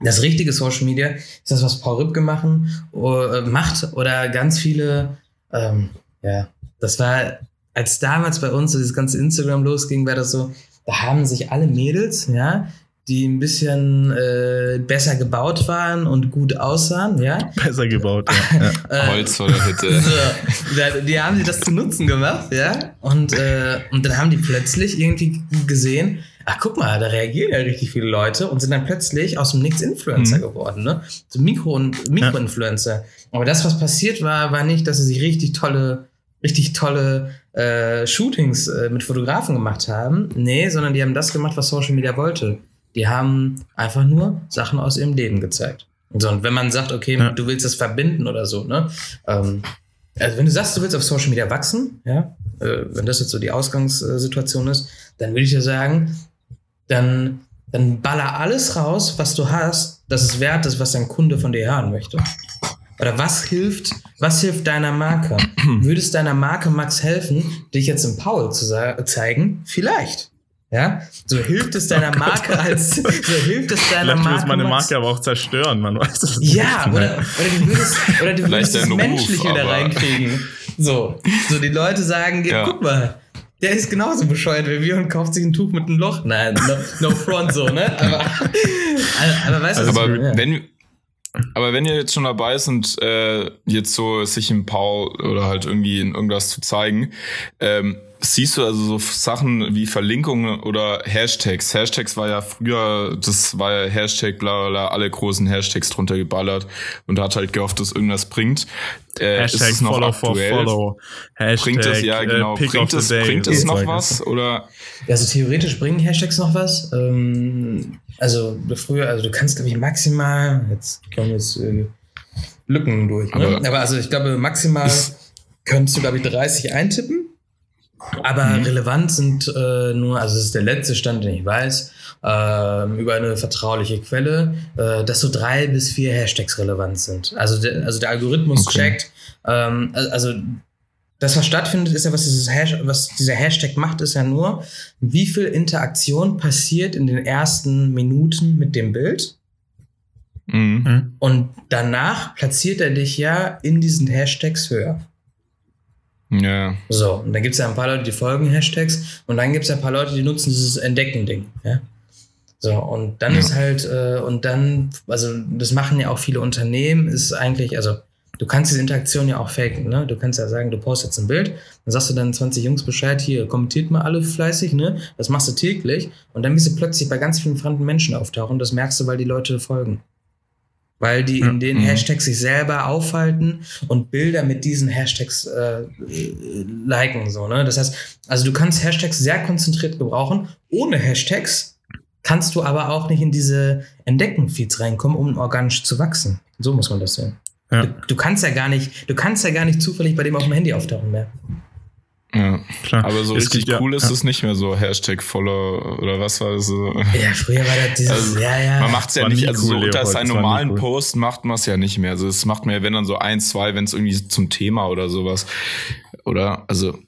Das richtige Social Media ist das, was Paul Ripke machen, äh, macht oder ganz viele, ähm, ja, das war, als damals bei uns so dieses ganze Instagram losging, war das so, da haben sich alle Mädels, ja, die ein bisschen äh, besser gebaut waren und gut aussahen, ja. Besser gebaut, ja. ja. Holz oder Hütte. So, die haben sich das zu Nutzen gemacht, ja. Und, äh, und dann haben die plötzlich irgendwie gesehen, ach guck mal, da reagieren ja richtig viele Leute und sind dann plötzlich aus dem Nix Influencer mhm. geworden, ne? So Mikro- und Mikro-Influencer. Ja. Aber das, was passiert war, war nicht, dass sie sich richtig tolle richtig tolle äh, Shootings äh, mit Fotografen gemacht haben. Nee, sondern die haben das gemacht, was Social Media wollte. Die haben einfach nur Sachen aus ihrem Leben gezeigt. Und, so, und wenn man sagt, okay, ja. du willst das verbinden oder so, ne? Ähm, also wenn du sagst, du willst auf Social Media wachsen, ja, äh, wenn das jetzt so die Ausgangssituation ist, dann würde ich dir sagen, dann, dann baller alles raus, was du hast, dass es wert ist, was dein Kunde von dir hören möchte. Oder was hilft, was hilft deiner Marke? Würde es deiner Marke Max helfen, dich jetzt im Paul zu zeigen? Vielleicht. Ja, so hilft es deiner oh Marke als, so hilft es deiner Vielleicht Marke. meine Marke aber auch zerstören, man weiß es Ja, nicht oder, oder du würdest, oder du würdest das menschlich wieder reinkriegen. So, so die Leute sagen, ja. guck mal, der ist genauso bescheuert wie wir und kauft sich ein Tuch mit einem Loch. Nein, no, no front so, ne? Aber, aber weißt du, also, aber ja. wenn, aber wenn ihr jetzt schon dabei ist und äh, jetzt so sich im Paul oder halt irgendwie in irgendwas zu zeigen, ähm, siehst du also so Sachen wie Verlinkungen oder Hashtags? Hashtags war ja früher, das war ja Hashtag, bla bla, bla alle großen Hashtags drunter geballert und hat halt gehofft, dass irgendwas bringt. Äh, Hashtag ist es noch follow aktuell? for follow. Hashtag, bringt es, ja äh, genau, äh, bringt es, bringt es noch was? Oder? Also theoretisch bringen Hashtags noch was. Ähm, also früher, also du kannst, glaube ich, maximal, jetzt kommen jetzt äh, Lücken durch, ne? aber, aber also ich glaube, maximal könntest du, glaube ich, 30 eintippen. Aber mhm. relevant sind äh, nur, also es ist der letzte Stand, den ich weiß, äh, über eine vertrauliche Quelle, äh, dass so drei bis vier Hashtags relevant sind. Also, de, also der Algorithmus okay. checkt, ähm, also das, was stattfindet, ist ja, was, dieses Hash, was dieser Hashtag macht, ist ja nur, wie viel Interaktion passiert in den ersten Minuten mit dem Bild. Mhm. Und danach platziert er dich ja in diesen Hashtags höher. Ja. So, und dann gibt es ja ein paar Leute, die folgen Hashtags und dann gibt es ja ein paar Leute, die nutzen dieses Entdecken-Ding. Ja? So, und dann ja. ist halt, äh, und dann, also das machen ja auch viele Unternehmen, ist eigentlich, also du kannst diese Interaktion ja auch faken, ne? Du kannst ja sagen, du postest jetzt ein Bild, dann sagst du dann 20 Jungs Bescheid, hier, kommentiert mal alle fleißig, ne? Das machst du täglich und dann bist du plötzlich bei ganz vielen fremden Menschen auftauchen. Das merkst du, weil die Leute folgen weil die in den mhm. Hashtags sich selber aufhalten und Bilder mit diesen Hashtags äh, liken. So, ne? Das heißt, also du kannst Hashtags sehr konzentriert gebrauchen. Ohne Hashtags kannst du aber auch nicht in diese Entdecken-Feeds reinkommen, um organisch zu wachsen. So muss man das sehen. Ja. Du, du, kannst ja gar nicht, du kannst ja gar nicht zufällig bei dem auf dem Handy auftauchen mehr. Ja, klar. Aber so es richtig gibt, cool ja, ist es nicht mehr so. Hashtag Follow oder was war das so? Ja, früher war das dieses, also, ja, ja. Man macht es ja nicht, also cool, so unter seinen normalen cool. Post macht man es ja nicht mehr. Also es macht man ja, wenn dann so ein, zwei, wenn es irgendwie zum Thema oder sowas. Oder, also.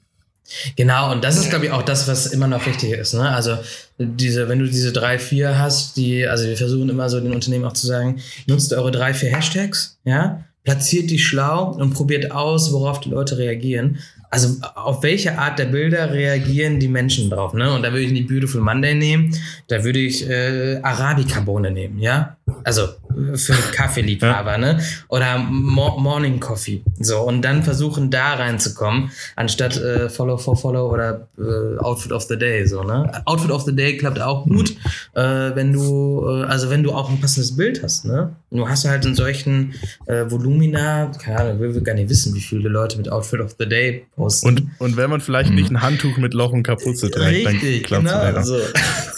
Genau, und das ist, glaube ich, auch das, was immer noch wichtig ist. Ne? Also diese, wenn du diese drei, vier hast, die, also wir versuchen immer so den Unternehmen auch zu sagen, nutzt eure drei, vier Hashtags, ja, platziert die schlau und probiert aus, worauf die Leute reagieren also auf welche Art der Bilder reagieren die Menschen drauf, ne? Und da würde ich nicht Beautiful Monday nehmen, da würde ich äh, Arabica-Bohne nehmen, ja? Also für Kaffeeliebhaber, ja. ne? Oder Mo Morning Coffee. So, und dann versuchen da reinzukommen, anstatt äh, Follow for Follow oder äh, Outfit of the Day, so, ne? Outfit of the Day klappt auch gut, mhm. äh, wenn du, äh, also wenn du auch ein passendes Bild hast, ne? Du hast halt in solchen äh, Volumina, keine Ahnung, wir will gar nicht wissen, wie viele Leute mit Outfit of the Day posten. Und, und wenn man vielleicht nicht ein Handtuch mit Loch und Kapuze trägt, Richtig, dann klappt genau, so.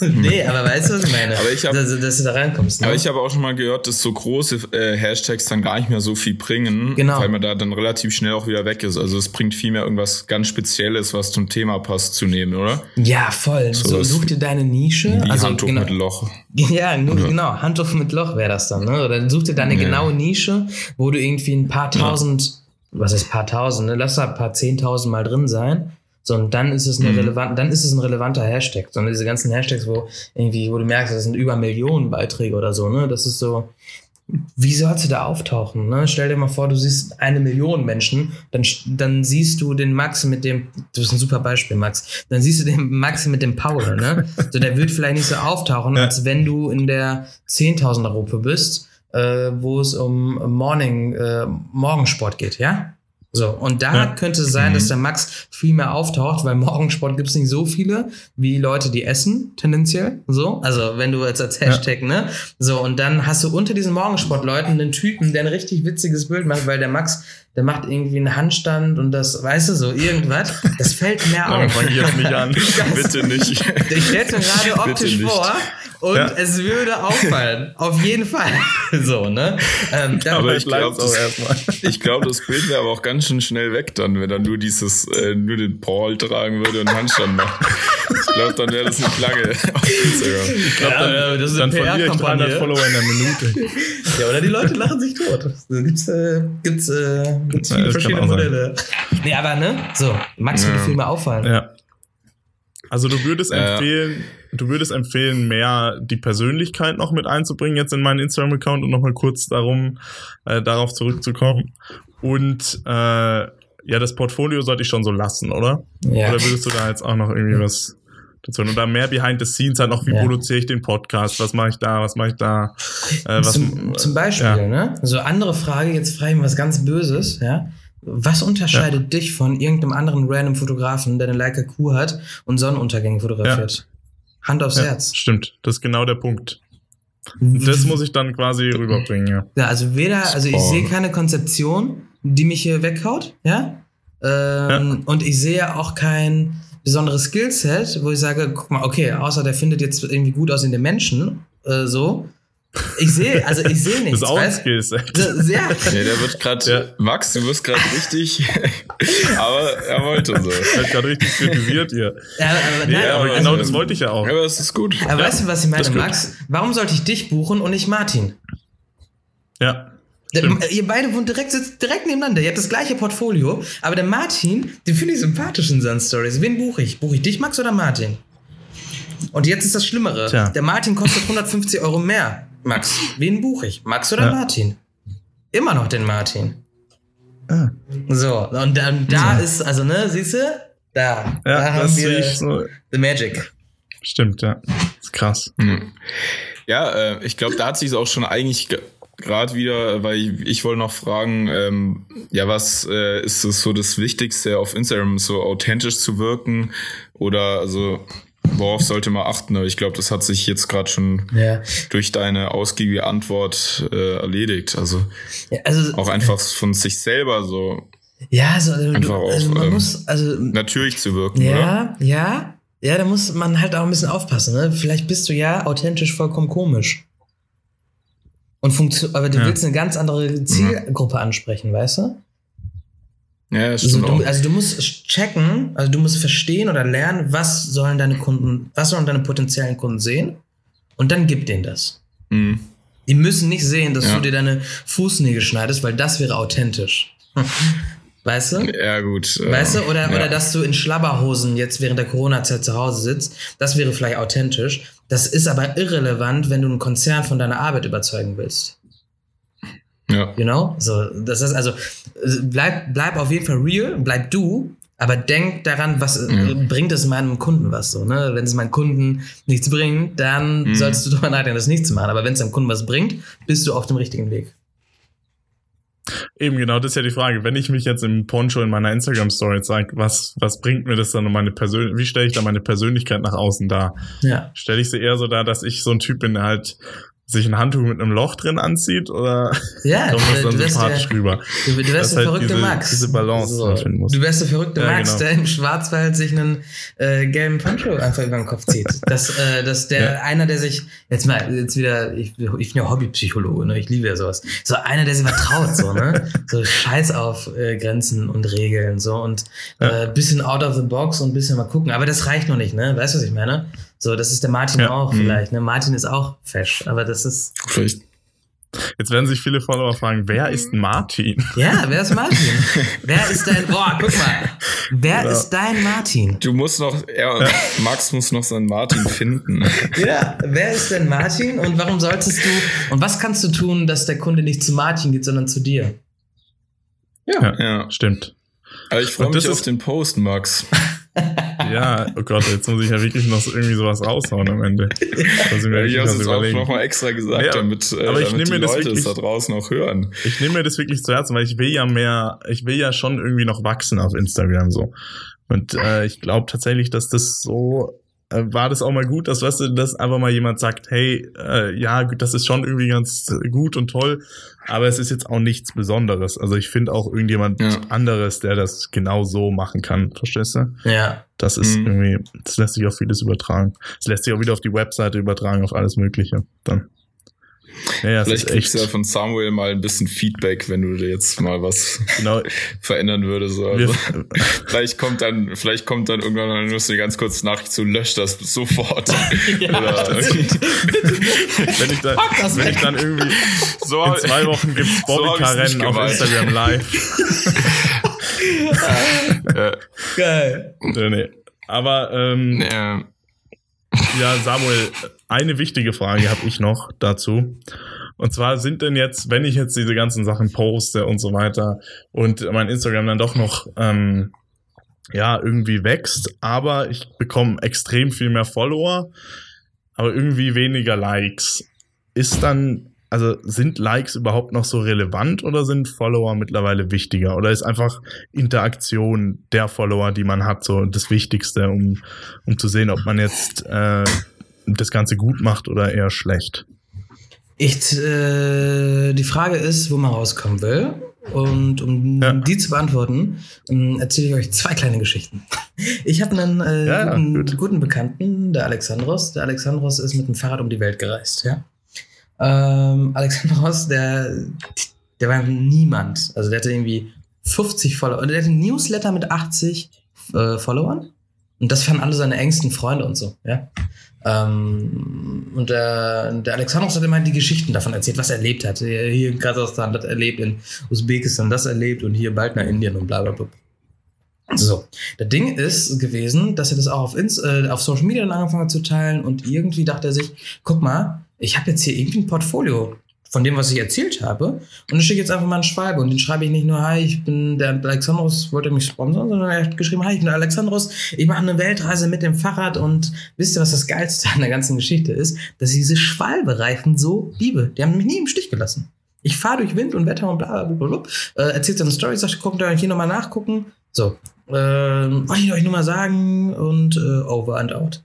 nee, aber weißt du, was ich meine? Aber ich hab, dass, dass, du da reinkommst. Ne? Aber ich habe auch schon mal gehört, dass so große äh, Hashtags dann gar nicht mehr so viel bringen, genau. weil man da dann relativ schnell auch wieder weg ist. Also es bringt viel mehr irgendwas ganz Spezielles, was zum Thema passt, zu nehmen, oder? Ja, voll. So, so such dir deine Nische. Wie also, Handtuch genau. mit Loch. Ja, nur, genau. Handtuch mit Loch wäre das dann. Ne? Oder such dir deine ja. genaue Nische, wo du irgendwie ein paar tausend, ja. was ist paar tausend, ne? lass da ein paar zehntausend mal drin sein. So, und dann ist es eine mhm. relevant, dann ist es ein relevanter Hashtag. Sondern diese ganzen Hashtags, wo irgendwie, wo du merkst, das sind über Millionen Beiträge oder so, ne? Das ist so, wie sollst du da auftauchen? Ne? Stell dir mal vor, du siehst eine Million Menschen, dann, dann siehst du den Max mit dem, du bist ein super Beispiel, Max, dann siehst du den Max mit dem Paul, ne? So, der wird vielleicht nicht so auftauchen, ja. als wenn du in der 10.000er Gruppe bist, äh, wo es um Morning, äh, Morgensport geht, ja? So, und da ja. könnte es sein, mhm. dass der Max viel mehr auftaucht, weil Morgensport gibt es nicht so viele wie Leute, die essen, tendenziell. So, also wenn du jetzt als Hashtag, ja. ne? So, und dann hast du unter diesen Morgensportleuten einen Typen, der ein richtig witziges Bild macht, weil der Max, der macht irgendwie einen Handstand und das, weißt du, so irgendwas. Das fällt mehr auf. Fang jetzt nicht an. Bitte nicht. Ich stell's mir gerade optisch vor und ja. es würde auffallen. Auf jeden Fall. so, ne? Ähm, aber ich glaube, das, ich glaub, das Bild wäre aber auch ganz schön schnell weg dann, wenn er nur dieses, äh, nur den Paul tragen würde und Handstand macht. ich glaube, dann wäre das nicht lange auf Instagram. Ich glaube, dann, ja, das ist dann verliere ich 300 Follower in einer Minute. ja, oder die Leute lachen sich tot. Da gibt's, äh, gibt's, äh, gibt's viele ja, verschiedene Modelle. Nee, aber ne? So, Max würde viel mehr auffallen. Ja. Also du würdest empfehlen, du würdest empfehlen, mehr die Persönlichkeit noch mit einzubringen jetzt in meinen Instagram-Account und nochmal kurz darum, äh, darauf zurückzukommen. Und äh, ja, das Portfolio sollte ich schon so lassen, oder? Ja. Oder würdest du da jetzt auch noch irgendwie was dazu? Oder mehr behind the scenes halt noch, wie ja. produziere ich den Podcast? Was mache ich da? Was mache ich da? Äh, was, zum, zum Beispiel, ja. ne? So andere Frage, jetzt frage ich was ganz Böses, ja? Was unterscheidet ja. dich von irgendeinem anderen random Fotografen, der eine Leica Q hat und Sonnenuntergänge fotografiert? Hand aufs Herz. Stimmt, das ist genau der Punkt. Das muss ich dann quasi rüberbringen, ja. Ja, also weder, also ich sehe keine Konzeption, die mich hier weghaut, ja. Ähm, ja. Und ich sehe auch kein besonderes Skillset, wo ich sage, guck mal, okay, außer der findet jetzt irgendwie gut aussehende Menschen, äh, so, ich sehe, also ich sehe nichts. Das ist auch ein Skillset. Ja. Nee, der wird gerade, ja. Max, du wirst gerade richtig, aber er wollte so. Er hat gerade richtig kritisiert hier. Ja, aber, nee, nein, aber also, genau das wollte ich ja auch. Aber es ist gut. Aber ja. weißt du, was ich meine, Max? Warum sollte ich dich buchen und nicht Martin? Ja. Der, ihr beide wohnt direkt, sitzt direkt nebeneinander. Ihr habt das gleiche Portfolio. Aber der Martin, den finde ich sympathisch in seinen Stories. Wen buche ich? Buche ich dich, Max, oder Martin? Und jetzt ist das Schlimmere. Tja. Der Martin kostet 150 Euro mehr. Max, wen buche ich? Max oder ja. Martin? Immer noch den Martin. Ah. So, und dann da ja. ist, also, ne, siehst du? Da, ja, da haben wir so. The Magic. Stimmt, ja. Das ist krass. Mhm. Ja, äh, ich glaube, da hat sich auch schon eigentlich gerade wieder, weil ich, ich wollte noch fragen, ähm, ja, was äh, ist das so das Wichtigste auf Instagram, so authentisch zu wirken oder also worauf sollte man achten? Ich glaube, das hat sich jetzt gerade schon ja. durch deine ausgiebige Antwort äh, erledigt. Also, ja, also, auch einfach von sich selber so. Ja, also, einfach auch, also man ähm, muss also natürlich zu wirken. Ja, oder? ja, ja, da muss man halt auch ein bisschen aufpassen. Ne? Vielleicht bist du ja authentisch vollkommen komisch. Und funktion aber du ja. willst eine ganz andere Zielgruppe ansprechen, weißt du? Ja, das stimmt also, du, also du musst checken, also du musst verstehen oder lernen, was sollen deine Kunden, was sollen deine potenziellen Kunden sehen und dann gib denen das. Mhm. Die müssen nicht sehen, dass ja. du dir deine Fußnägel schneidest, weil das wäre authentisch. Weißt du? Ja, gut. Weißt du? Oder, ja. oder dass du in Schlabberhosen jetzt während der Corona-Zeit zu Hause sitzt. Das wäre vielleicht authentisch. Das ist aber irrelevant, wenn du einen Konzern von deiner Arbeit überzeugen willst. Ja. You know? So, das ist also, bleib, bleib auf jeden Fall real, bleib du, aber denk daran, was mhm. bringt es meinem Kunden was so, ne? Wenn es meinem Kunden nichts bringt, dann mhm. sollst du darüber nachdenken, das nicht zu machen. Aber wenn es deinem Kunden was bringt, bist du auf dem richtigen Weg. Eben genau, das ist ja die Frage. Wenn ich mich jetzt im Poncho in meiner Instagram-Story zeige, was, was bringt mir das dann um meine Persönlichkeit, wie stelle ich da meine Persönlichkeit nach außen dar? Ja. Stelle ich sie eher so dar, dass ich so ein Typ bin, der halt sich ein Handtuch mit einem Loch drin anzieht oder ja, kommt das dann sympathisch der, rüber? Du, du wärst der halt verrückte diese, Max. Diese Balance so. finden muss. Du wärst der verrückte ja, Max, genau. der im Schwarzwald sich einen äh, gelben Poncho einfach über den Kopf zieht. dass, äh, dass der ja. einer, der sich jetzt mal jetzt wieder, ich, ich bin ja Hobbypsychologe, ne? ich liebe ja sowas. So einer, der sich vertraut, so ne, so Scheiß auf äh, Grenzen und Regeln so und ja. äh, bisschen out of the box und bisschen mal gucken. Aber das reicht noch nicht, ne? Weißt du, was ich meine? So, das ist der Martin ja. auch mhm. vielleicht. Ne? Martin ist auch fesch, aber das ist. Vielleicht. Jetzt werden sich viele Follower fragen, wer ist Martin? Ja, wer ist Martin? wer ist dein, boah, guck mal. Wer ja. ist dein Martin? Du musst noch, ja, ja. Max muss noch seinen Martin finden. Ja, wer ist denn Martin und warum solltest du, und was kannst du tun, dass der Kunde nicht zu Martin geht, sondern zu dir? Ja, ja. stimmt. Aber ich freue mich auf den Post, Max ja, oh Gott, jetzt muss ich ja wirklich noch irgendwie sowas raushauen am Ende. Also ja, ich habe es auch nochmal extra gesagt, ja, damit, äh, aber ich damit die Leute wirklich, es da draußen auch hören. Ich nehme mir das wirklich zu Herzen, weil ich will ja mehr, ich will ja schon irgendwie noch wachsen auf Instagram so. Und äh, ich glaube tatsächlich, dass das so war das auch mal gut, dass, weißt du, dass einfach mal jemand sagt, hey, äh, ja, das ist schon irgendwie ganz gut und toll, aber es ist jetzt auch nichts Besonderes. Also ich finde auch irgendjemand ja. anderes, der das genau so machen kann, verstehst du? Ja. Das ist mhm. irgendwie, das lässt sich auf vieles übertragen. Es lässt sich auch wieder auf die Webseite übertragen, auf alles Mögliche dann. Ja, ja, Vielleicht kriegst du ja von Samuel mal ein bisschen Feedback, wenn du dir jetzt mal was genau. verändern würdest. Also, vielleicht kommt dann, vielleicht kommt dann irgendwann mal nur eine ganz kurze Nachricht zu, lösch das sofort. ja, Oder das wenn, ich da, wenn ich dann irgendwie so, in zwei Wochen gibt's Bobbycar-Rennen so auf Instagram live. ja. Geil. Nee, nee. Aber ähm, ja. Ja, Samuel, eine wichtige Frage habe ich noch dazu. Und zwar sind denn jetzt, wenn ich jetzt diese ganzen Sachen poste und so weiter und mein Instagram dann doch noch ähm, ja irgendwie wächst, aber ich bekomme extrem viel mehr Follower, aber irgendwie weniger Likes, ist dann also sind Likes überhaupt noch so relevant oder sind Follower mittlerweile wichtiger? Oder ist einfach Interaktion der Follower, die man hat, so das Wichtigste, um, um zu sehen, ob man jetzt äh, das Ganze gut macht oder eher schlecht? Ich, äh, die Frage ist, wo man rauskommen will. Und um ja. die zu beantworten, ähm, erzähle ich euch zwei kleine Geschichten. Ich habe einen äh, ja, guten, gut. guten, Bekannten, der Alexandros. Der Alexandros ist mit dem Fahrrad um die Welt gereist, ja. Ähm, Alexander Ross, der, der war niemand. Also der hatte irgendwie 50 Follower. Der hatte einen Newsletter mit 80 äh, Followern. Und das fanden alle seine engsten Freunde und so, ja. Ähm, und der, der Alexandros hat immer die Geschichten davon erzählt, was er erlebt hat. Hier in Kasachstan das erlebt, in Usbekistan das erlebt und hier bald nach Indien und bla bla bla. So, das Ding ist gewesen, dass er das auch auf, Inst äh, auf Social Media dann angefangen hat zu teilen und irgendwie dachte er sich, guck mal, ich habe jetzt hier irgendwie ein Portfolio von dem, was ich erzählt habe. Und dann schicke ich jetzt einfach mal einen Schreibe. Und den schreibe ich nicht nur, hi, ich bin der Alexandros, wollte mich sponsern, sondern er hat geschrieben, hi, ich bin der Alexandros, ich mache eine Weltreise mit dem Fahrrad und wisst ihr, was das Geilste an der ganzen Geschichte ist? Dass ich diese Schwalbereifen so liebe. Die haben mich nie im Stich gelassen. Ich fahre durch Wind und Wetter und bla bla bla. bla. Äh, erzählt seine Story, sagt, kommt da hier nochmal nachgucken. So, äh, wollte ich euch nur mal sagen und äh, over and out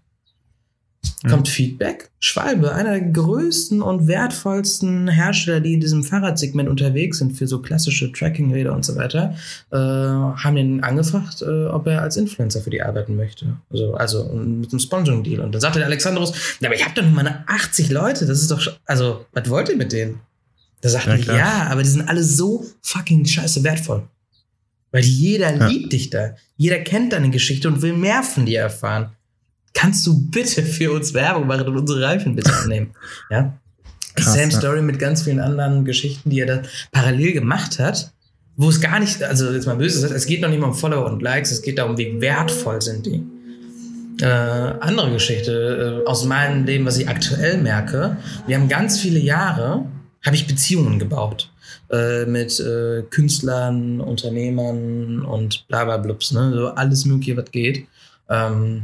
kommt mhm. Feedback. Schwalbe, einer der größten und wertvollsten Hersteller, die in diesem Fahrradsegment unterwegs sind für so klassische Tracking-Räder und so weiter, äh, haben ihn angefragt, äh, ob er als Influencer für die arbeiten möchte. Also, also mit einem Sponsoring-Deal. Und dann sagte der Alexandros, aber ich habe doch nur meine 80 Leute, das ist doch, also, was wollt ihr mit denen? Da sagten ja, die, ja, aber die sind alle so fucking scheiße wertvoll. Weil jeder ja. liebt dich da. Jeder kennt deine Geschichte und will mehr von dir erfahren. Kannst du bitte für uns Werbung machen und unsere Reifen bitte annehmen? Ja. Krass, Same ja. Story mit ganz vielen anderen Geschichten, die er da parallel gemacht hat, wo es gar nicht, also jetzt mal böse sagt, es geht noch nicht mal um Follower und Likes, es geht darum, wie wertvoll sind die. Äh, andere Geschichte äh, aus meinem Leben, was ich aktuell merke. Wir haben ganz viele Jahre, habe ich Beziehungen gebaut äh, mit äh, Künstlern, Unternehmern und bla bla blups, ne? So alles mögliche, was geht. Ähm,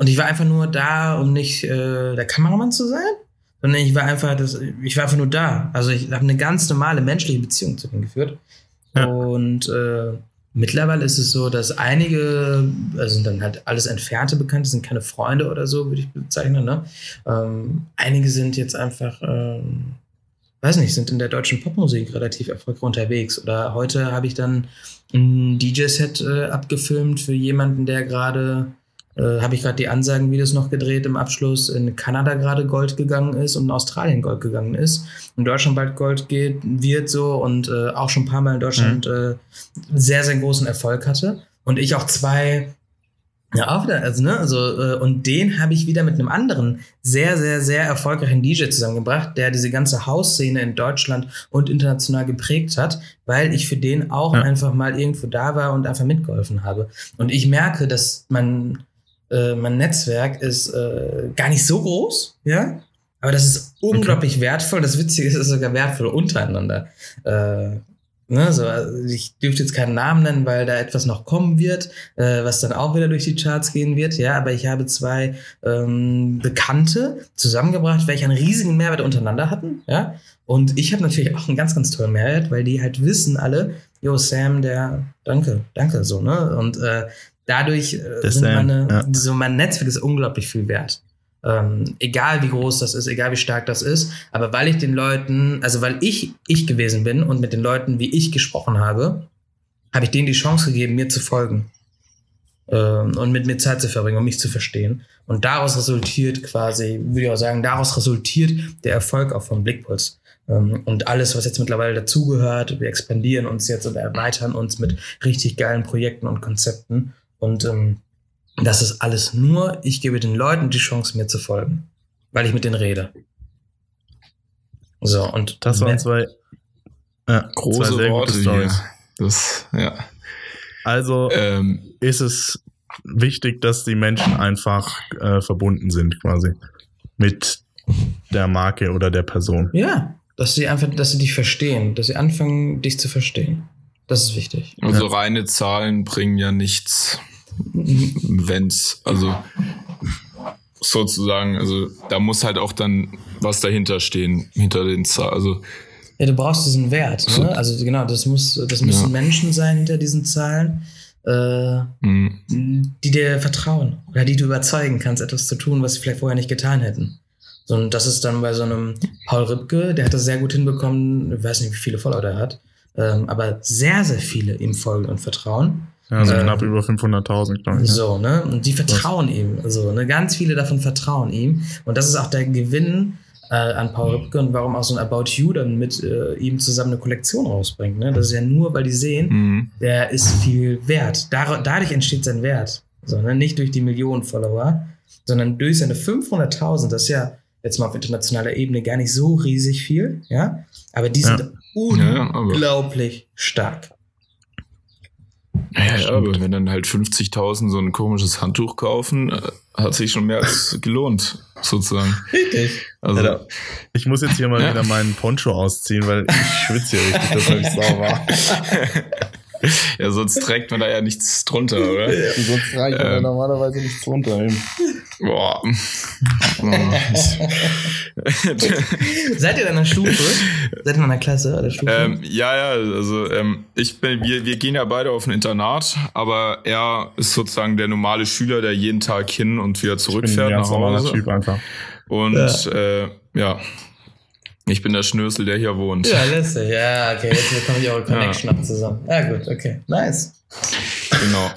und ich war einfach nur da, um nicht äh, der Kameramann zu sein, sondern ich war einfach, das, ich war einfach nur da. Also ich habe eine ganz normale menschliche Beziehung zu denen geführt. Ja. Und äh, mittlerweile ist es so, dass einige, also sind dann halt alles entfernte Bekannte, sind keine Freunde oder so, würde ich bezeichnen. Ne? Ähm, einige sind jetzt einfach, ähm, weiß nicht, sind in der deutschen Popmusik relativ erfolgreich unterwegs. Oder heute habe ich dann ein DJ-Set äh, abgefilmt für jemanden, der gerade äh, habe ich gerade die Ansagenvideos noch gedreht im Abschluss, in Kanada gerade Gold gegangen ist und in Australien Gold gegangen ist. In Deutschland bald Gold geht, wird so und äh, auch schon ein paar Mal in Deutschland mhm. äh, sehr, sehr großen Erfolg hatte. Und ich auch zwei ja, auch wieder, also, ne, also, äh, und den habe ich wieder mit einem anderen sehr, sehr, sehr erfolgreichen DJ zusammengebracht, der diese ganze Hausszene in Deutschland und international geprägt hat, weil ich für den auch ja. einfach mal irgendwo da war und einfach mitgeholfen habe. Und ich merke, dass man, äh, mein Netzwerk ist äh, gar nicht so groß, ja. Aber das ist unglaublich okay. wertvoll. Das Witzige ist, es ist sogar wertvoll untereinander. Äh, ne, so, also ich dürfte jetzt keinen Namen nennen, weil da etwas noch kommen wird, äh, was dann auch wieder durch die Charts gehen wird. Ja, aber ich habe zwei ähm, Bekannte zusammengebracht, welche einen riesigen Mehrwert untereinander hatten. Ja, und ich habe natürlich auch einen ganz, ganz tollen Mehrwert, weil die halt wissen alle, yo Sam, der, danke, danke, so ne. Und äh, dadurch äh, sind meine, ja. so mein Netzwerk ist unglaublich viel wert. Ähm, egal wie groß das ist, egal wie stark das ist, aber weil ich den Leuten, also weil ich ich gewesen bin und mit den Leuten, wie ich gesprochen habe, habe ich denen die Chance gegeben, mir zu folgen ähm, und mit mir Zeit zu verbringen, um mich zu verstehen. Und daraus resultiert quasi, würde ich auch sagen, daraus resultiert der Erfolg auch vom Blickpuls. Ähm, und alles, was jetzt mittlerweile dazugehört, wir expandieren uns jetzt und erweitern uns mit richtig geilen Projekten und Konzepten. Und ähm, das ist alles nur, ich gebe den Leuten die Chance, mir zu folgen, weil ich mit denen rede. So, und das waren zwei ja, große zwei sehr Worte. Stories. Das, ja. Also ähm, ist es wichtig, dass die Menschen einfach äh, verbunden sind, quasi mit der Marke oder der Person. Ja, dass sie einfach, dass sie dich verstehen, dass sie anfangen, dich zu verstehen. Das ist wichtig. Also ja. reine Zahlen bringen ja nichts wenn's, also sozusagen, also da muss halt auch dann was dahinter stehen, hinter den Zahlen. Also ja, du brauchst diesen Wert, ne? Also genau, das muss, das müssen ja. Menschen sein hinter diesen Zahlen, äh, mhm. die dir vertrauen oder die du überzeugen kannst, etwas zu tun, was sie vielleicht vorher nicht getan hätten. So, und das ist dann bei so einem Paul Ripke, der hat das sehr gut hinbekommen, ich weiß nicht, wie viele Follower der hat, ähm, aber sehr, sehr viele ihm folgen und vertrauen. Also äh, knapp über 500.000, glaube ich. So, ne? Und die vertrauen Was? ihm. So, ne? Ganz viele davon vertrauen ihm. Und das ist auch der Gewinn äh, an Paul Rübke und warum auch so ein About You dann mit äh, ihm zusammen eine Kollektion rausbringt. Ne? Das ist ja nur, weil die sehen, mhm. der ist viel wert. Dar dadurch entsteht sein Wert. So, ne? Nicht durch die Millionen Follower, sondern durch seine 500.000. Das ist ja jetzt mal auf internationaler Ebene gar nicht so riesig viel, ja. Aber die sind ja. unglaublich ja, stark. Ja, aber wenn dann halt 50.000 so ein komisches Handtuch kaufen, äh, hat sich schon mehr als gelohnt, sozusagen. Richtig. Also, ja, ich muss jetzt hier mal ja. wieder meinen Poncho ausziehen, weil ich schwitze hier richtig, das ich sauber. Ja, sonst trägt man da ja nichts drunter, oder? Ja, sonst trägt man ähm, normalerweise nichts drunter. Eben. Boah. Seid ihr in einer Stufe? Seid ihr in einer Klasse oder Stufe? Ähm, ja, ja, also ähm, ich bin, wir, wir gehen ja beide auf ein Internat, aber er ist sozusagen der normale Schüler, der jeden Tag hin und wieder zurückfährt nach Hause. Typ einfach. Und ja. Äh, ja, ich bin der Schnösel, der hier wohnt. Ja, lässig. Ja, okay, jetzt bekommen die eure Connection ja. zusammen. Ja, gut, okay. Nice. Genau.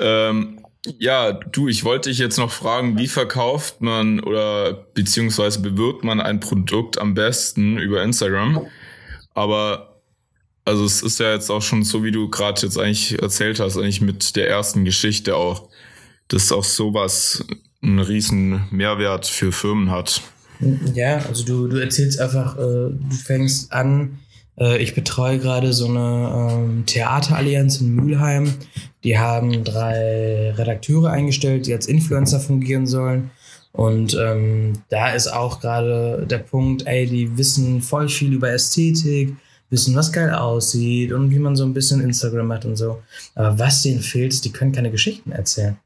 Ähm, Ja, du, ich wollte dich jetzt noch fragen, wie verkauft man oder beziehungsweise bewirbt man ein Produkt am besten über Instagram? Aber also es ist ja jetzt auch schon so, wie du gerade jetzt eigentlich erzählt hast, eigentlich mit der ersten Geschichte auch, dass auch sowas einen riesen Mehrwert für Firmen hat. Ja, also du, du erzählst einfach, äh, du fängst an, äh, ich betreue gerade so eine ähm, Theaterallianz in Mülheim. Die haben drei Redakteure eingestellt, die als Influencer fungieren sollen. Und ähm, da ist auch gerade der Punkt, ey, die wissen voll viel über Ästhetik, wissen, was geil aussieht und wie man so ein bisschen Instagram macht und so. Aber was denen fehlt, die können keine Geschichten erzählen.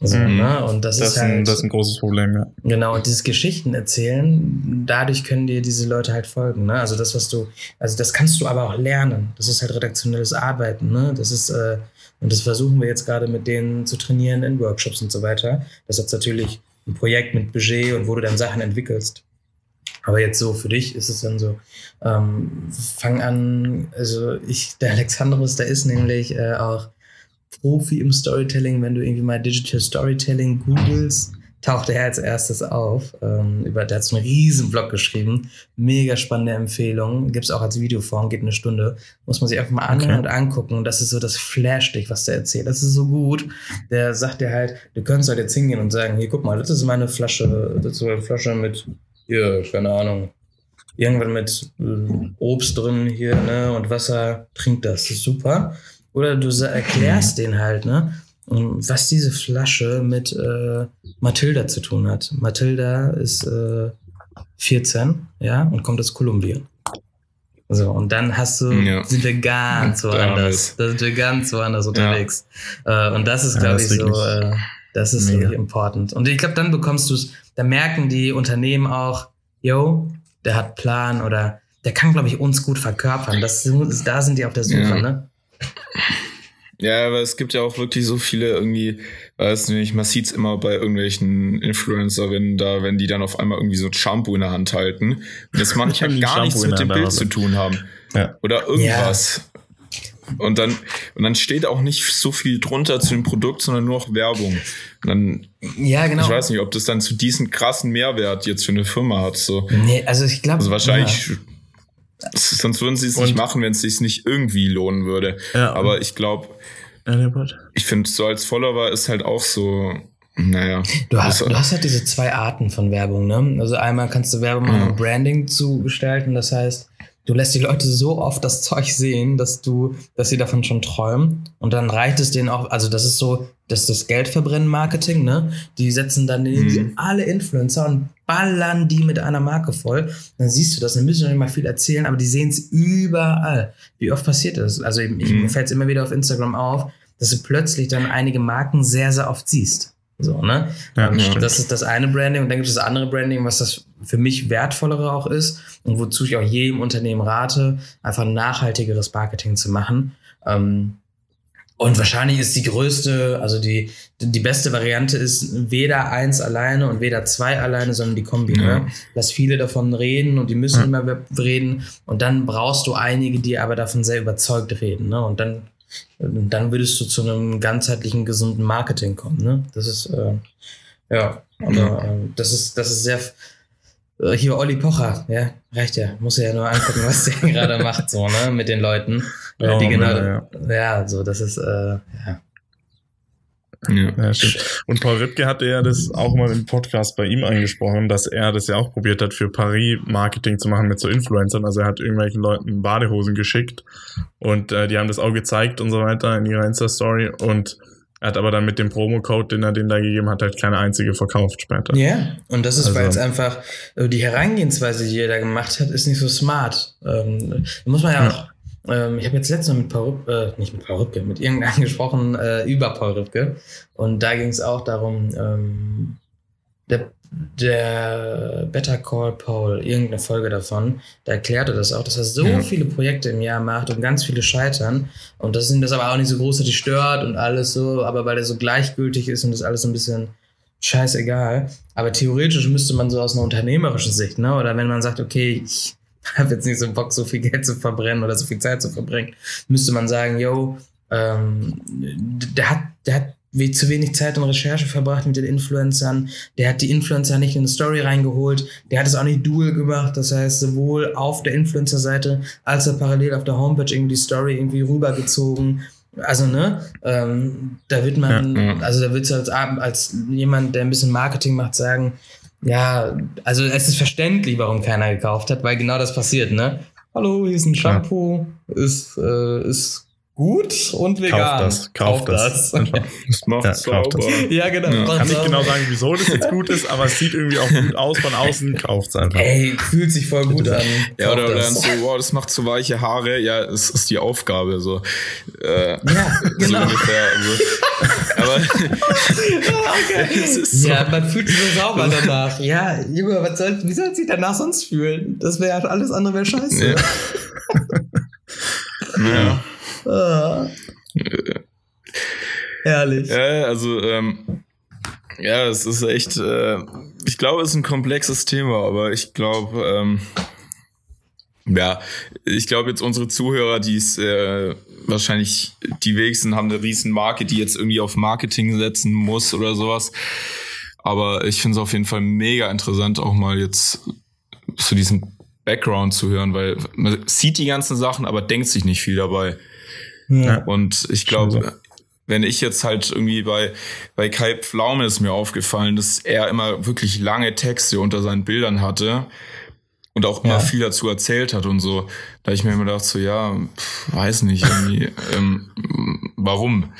So, mhm. ne? Und das, das ist halt. Ein, das ist ein großes Problem, ja. Genau, und dieses Geschichten erzählen, dadurch können dir diese Leute halt folgen, ne? Also das, was du, also das kannst du aber auch lernen. Das ist halt redaktionelles Arbeiten, ne? Das ist, äh, und das versuchen wir jetzt gerade mit denen zu trainieren in Workshops und so weiter. Das ist natürlich ein Projekt mit Budget und wo du dann Sachen entwickelst. Aber jetzt so für dich ist es dann so, ähm, fang an, also ich, der Alexandros, der ist nämlich äh, auch Profi im Storytelling. Wenn du irgendwie mal Digital Storytelling googelst, taucht er als erstes auf. Ähm, über, der hat so einen riesen Blog geschrieben. Mega spannende Empfehlung. Gibt es auch als Videoform, geht eine Stunde. Muss man sich einfach mal anhören okay. und angucken. Und das ist so das Flash-Dich, was der erzählt. Das ist so gut. Der sagt dir halt, du könntest halt jetzt hingehen und sagen, hier, guck mal, das ist meine Flasche, das ist eine Flasche mit, hier, keine Ahnung, irgendwann mit äh, Obst drin hier, ne, und Wasser, trink das. Das ist super. Oder du erklärst den halt, ne? Was diese Flasche mit äh, Matilda zu tun hat. Matilda ist äh, 14, ja, und kommt aus Kolumbien. So, und dann hast du, ja. sind wir ganz woanders. Da sind wir ganz woanders unterwegs. Ja. Äh, und das ist, glaube ja, ich, so, äh, das ist wirklich important. Und ich glaube, dann bekommst du es, da merken die Unternehmen auch, yo, der hat Plan oder der kann, glaube ich, uns gut verkörpern. Das, da sind die auf der Suche, ne? Ja, aber es gibt ja auch wirklich so viele irgendwie, weiß nicht, man sieht's immer bei irgendwelchen Influencerinnen da, wenn die dann auf einmal irgendwie so Shampoo in der Hand halten und das manchmal gar nichts mit dem Bild zu tun haben. Ja. Oder irgendwas. Ja. Und dann, und dann steht auch nicht so viel drunter zu dem Produkt, sondern nur noch Werbung. Und dann, ja, genau. Ich weiß nicht, ob das dann zu diesem krassen Mehrwert jetzt für eine Firma hat. So. Nee, also ich glaube. Also wahrscheinlich ja. Sonst würden sie es nicht machen, wenn es sich nicht irgendwie lohnen würde. Ja, Aber ich glaube, ich finde, so als Follower ist halt auch so, naja. Du hast, du hast halt diese zwei Arten von Werbung, ne? Also einmal kannst du Werbung machen, um Branding zu gestalten. Das heißt, du lässt die Leute so oft das Zeug sehen, dass du, dass sie davon schon träumen. Und dann reicht es denen auch, also das ist so, das ist das Geldverbrennen-Marketing, ne? Die setzen dann mhm. alle Influencer und ballern die mit einer Marke voll. Dann siehst du das, dann müssen wir nicht mal viel erzählen, aber die sehen es überall. Wie oft passiert das? Also ich, mhm. mir fällt es immer wieder auf Instagram auf, dass du plötzlich dann einige Marken sehr, sehr oft siehst. So, ne? Ja, ähm, das ist das eine Branding und dann gibt es das andere Branding, was das für mich wertvollere auch ist und wozu ich auch jedem Unternehmen rate, einfach nachhaltigeres Marketing zu machen. Ähm, und wahrscheinlich ist die größte, also die, die beste Variante ist weder eins alleine und weder zwei alleine, sondern die Kombi. Ne? Ja. Ne? Lass viele davon reden und die müssen ja. immer reden. Und dann brauchst du einige, die aber davon sehr überzeugt reden. Ne? Und dann dann würdest du zu einem ganzheitlichen, gesunden Marketing kommen. Ne? Das ist, äh, ja, aber äh, das ist, das ist sehr. Äh, hier Olli Pocher, ja, reicht ja. Muss ja nur angucken, was der gerade macht, so, ne, mit den Leuten. Oh, die genau, ja. ja, so, das ist, äh, ja. Ja. ja, stimmt. Und Paul Rittke hatte ja das auch mal im Podcast bei ihm angesprochen, dass er das ja auch probiert hat, für Paris Marketing zu machen mit so Influencern. Also er hat irgendwelchen Leuten Badehosen geschickt und äh, die haben das auch gezeigt und so weiter in ihrer Insta-Story und er hat aber dann mit dem Promo-Code, den er denen da gegeben hat, halt keine einzige verkauft später. Ja, yeah. und das ist, also, weil es einfach, äh, die Herangehensweise, die er da gemacht hat, ist nicht so smart. Ähm, muss man ja, ja. auch ähm, ich habe jetzt letztens mit Paul Rübke, äh, nicht mit Paul Rübke, mit irgendeinem gesprochen äh, über Paul Rübke. Und da ging es auch darum, ähm, der, der Better Call Paul, irgendeine Folge davon, da erklärte das auch, dass er so ja. viele Projekte im Jahr macht und ganz viele scheitern. Und das sind das aber auch nicht so groß, dass die stört und alles so, aber weil er so gleichgültig ist und das alles so ein bisschen scheißegal. Aber theoretisch müsste man so aus einer unternehmerischen Sicht, ne? Oder wenn man sagt, okay, ich habe jetzt nicht so Bock, so viel Geld zu verbrennen oder so viel Zeit zu verbringen, müsste man sagen, yo, ähm, der hat, der hat zu wenig Zeit und Recherche verbracht mit den Influencern. Der hat die Influencer nicht in eine Story reingeholt. Der hat es auch nicht dual gemacht. Das heißt, sowohl auf der Influencer-Seite als auch parallel auf der Homepage irgendwie die Story irgendwie rübergezogen. Also, ne, ähm, da wird man, ja, ja. also da wird als, als jemand, der ein bisschen Marketing macht, sagen, ja, also es ist verständlich, warum keiner gekauft hat, weil genau das passiert, ne? Hallo, hier ist ein Shampoo, ist, äh, ist gut und vegan. Kauf das, kauf, kauf das. Das, das macht ja, sauber. Ja, genau. Ja. Kann nicht genau sagen, wieso das jetzt gut ist, aber es sieht irgendwie auch gut aus von außen, kauft es einfach. Ey, fühlt sich voll gut an. Ja, oder, oder so, wow, das macht so weiche Haare. Ja, es ist die Aufgabe, so. Äh, ja, genau. So ungefähr. Also, aber, okay. so. Ja, man fühlt sich so sauber danach. Ja, Junge, was soll, wie soll sich danach sonst fühlen? Das wäre alles andere wäre scheiße. ja. ja. Ah. Herrlich. Ja, also, ähm, ja, es ist echt, äh, ich glaube, es ist ein komplexes Thema, aber ich glaube, ähm, ja, ich glaube jetzt unsere Zuhörer, die ist äh, wahrscheinlich die wenigsten haben eine riesen Marke, die jetzt irgendwie auf Marketing setzen muss oder sowas. Aber ich finde es auf jeden Fall mega interessant, auch mal jetzt zu diesem Background zu hören, weil man sieht die ganzen Sachen, aber denkt sich nicht viel dabei. Ja. Und ich glaube, wenn ich jetzt halt irgendwie bei, bei Kai Pflaume ist mir aufgefallen, dass er immer wirklich lange Texte unter seinen Bildern hatte und auch immer ja. viel dazu erzählt hat und so. Da ich mir immer gedacht, so, ja, weiß nicht, irgendwie, ähm, warum.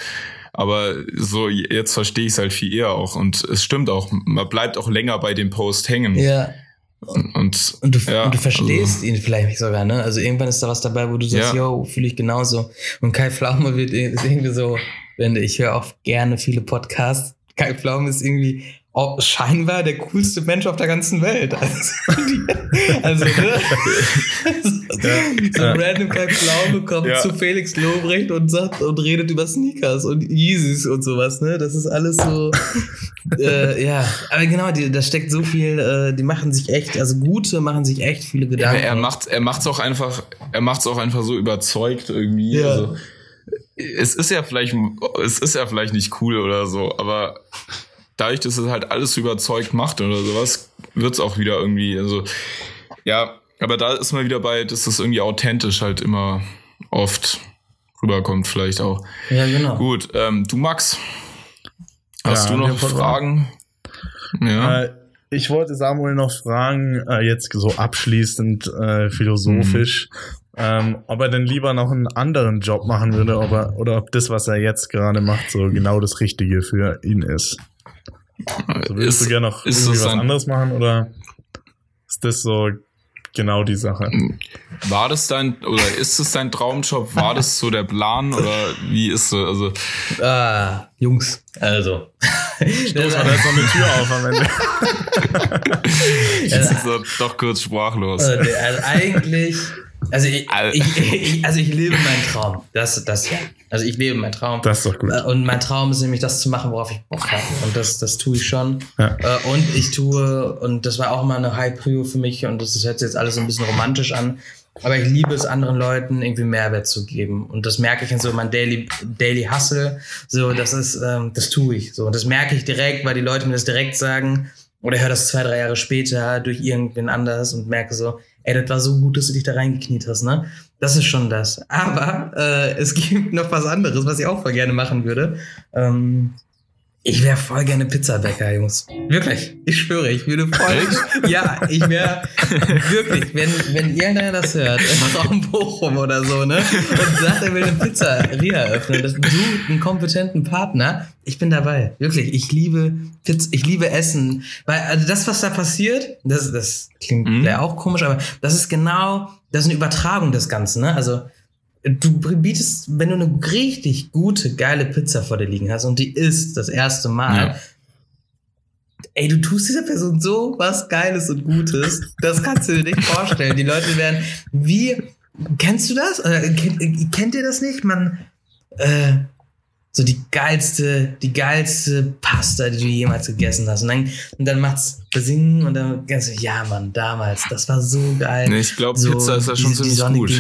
Aber so, jetzt verstehe ich es halt viel eher auch. Und es stimmt auch, man bleibt auch länger bei dem Post hängen. Ja. Und, und, und, du, ja, und du verstehst also, ihn vielleicht sogar, ne? Also irgendwann ist da was dabei, wo du sagst, ja. yo, fühle ich genauso. Und Kai Pflaume wird irgendwie so, wenn ich höre auch gerne viele Podcasts. Kai Pflaume ist irgendwie scheinbar der coolste Mensch auf der ganzen Welt. Also, also ne? so ja. random Kai Pflaume kommt ja. zu Felix Lobrecht und sagt und redet über Sneakers und Yeezys und sowas, ne? Das ist alles so, äh, ja. Aber genau, die, da steckt so viel, äh, die machen sich echt, also Gute machen sich echt viele Gedanken. Ja, er macht, er macht's auch einfach, er macht's auch einfach so überzeugt irgendwie. Ja. Also, es ist ja vielleicht, es ist ja vielleicht nicht cool oder so, aber dadurch, dass es halt alles überzeugt macht oder sowas, wird es auch wieder irgendwie, also ja, aber da ist man wieder bei, dass das irgendwie authentisch halt immer oft rüberkommt, vielleicht auch. Ja, genau. Gut, ähm, du Max, hast ja, du noch Fragen? Ja. Äh, ich wollte Samuel noch fragen, äh, jetzt so abschließend äh, philosophisch, mhm. ähm, ob er denn lieber noch einen anderen Job machen würde ob er, oder ob das, was er jetzt gerade macht, so genau das Richtige für ihn ist. Also willst ist, du gerne noch irgendwie was anderes machen oder ist das so genau die Sache? War das dein oder ist es dein Traumjob? War das so der Plan oder wie ist so? Also ah, Jungs, also Stoß mal da jetzt noch eine Tür auf am Ende. Jetzt ist er doch kurz sprachlos. Also, also eigentlich also ich, ich, ich, also ich lebe meinen Traum. Das, das ja. Also ich lebe meinen Traum. Das ist doch gut. Äh, und mein Traum ist nämlich das zu machen, worauf ich Bock habe. Und das, das tue ich schon. Ja. Äh, und ich tue, und das war auch mal eine High Prio für mich, und das hört sich jetzt alles so ein bisschen romantisch an. Aber ich liebe es, anderen Leuten irgendwie Mehrwert zu geben. Und das merke ich in so meinem Daily, Daily Hustle. So, das ist, ähm, das tue ich. So, und das merke ich direkt, weil die Leute mir das direkt sagen. Oder höre das zwei, drei Jahre später durch irgendwen anders und merke so, ey, das war so gut, dass du dich da reingekniet hast, ne? Das ist schon das. Aber äh, es gibt noch was anderes, was ich auch voll gerne machen würde. Ähm, ich wäre voll gerne Pizzabäcker, Jungs. Wirklich. Ich schwöre, ich würde voll. ja, ich wäre wirklich, wenn, wenn irgendeiner das hört, im Raum Bochum oder so, ne? Und sagt, er will eine Pizzeria eröffnen, das sucht einen kompetenten Partner. Ich bin dabei. Wirklich. Ich liebe Pizza, ich liebe Essen. Weil, also das, was da passiert, das, das klingt mhm. auch komisch, aber das ist genau, das ist eine Übertragung des Ganzen, ne? Also, du bietest, wenn du eine richtig gute, geile Pizza vor dir liegen hast und die isst das erste Mal, ja. ey, du tust dieser Person so was Geiles und Gutes, das kannst du dir nicht vorstellen. Die Leute werden, wie, kennst du das? Äh, kennt, kennt ihr das nicht? Man, äh, so die geilste, die geilste Pasta, die du jemals gegessen hast. Und dann, und dann macht's besingen und dann ganz ja, Mann, damals, das war so geil. Nee, ich glaube, so, Pizza ist ja schon ziemlich gut.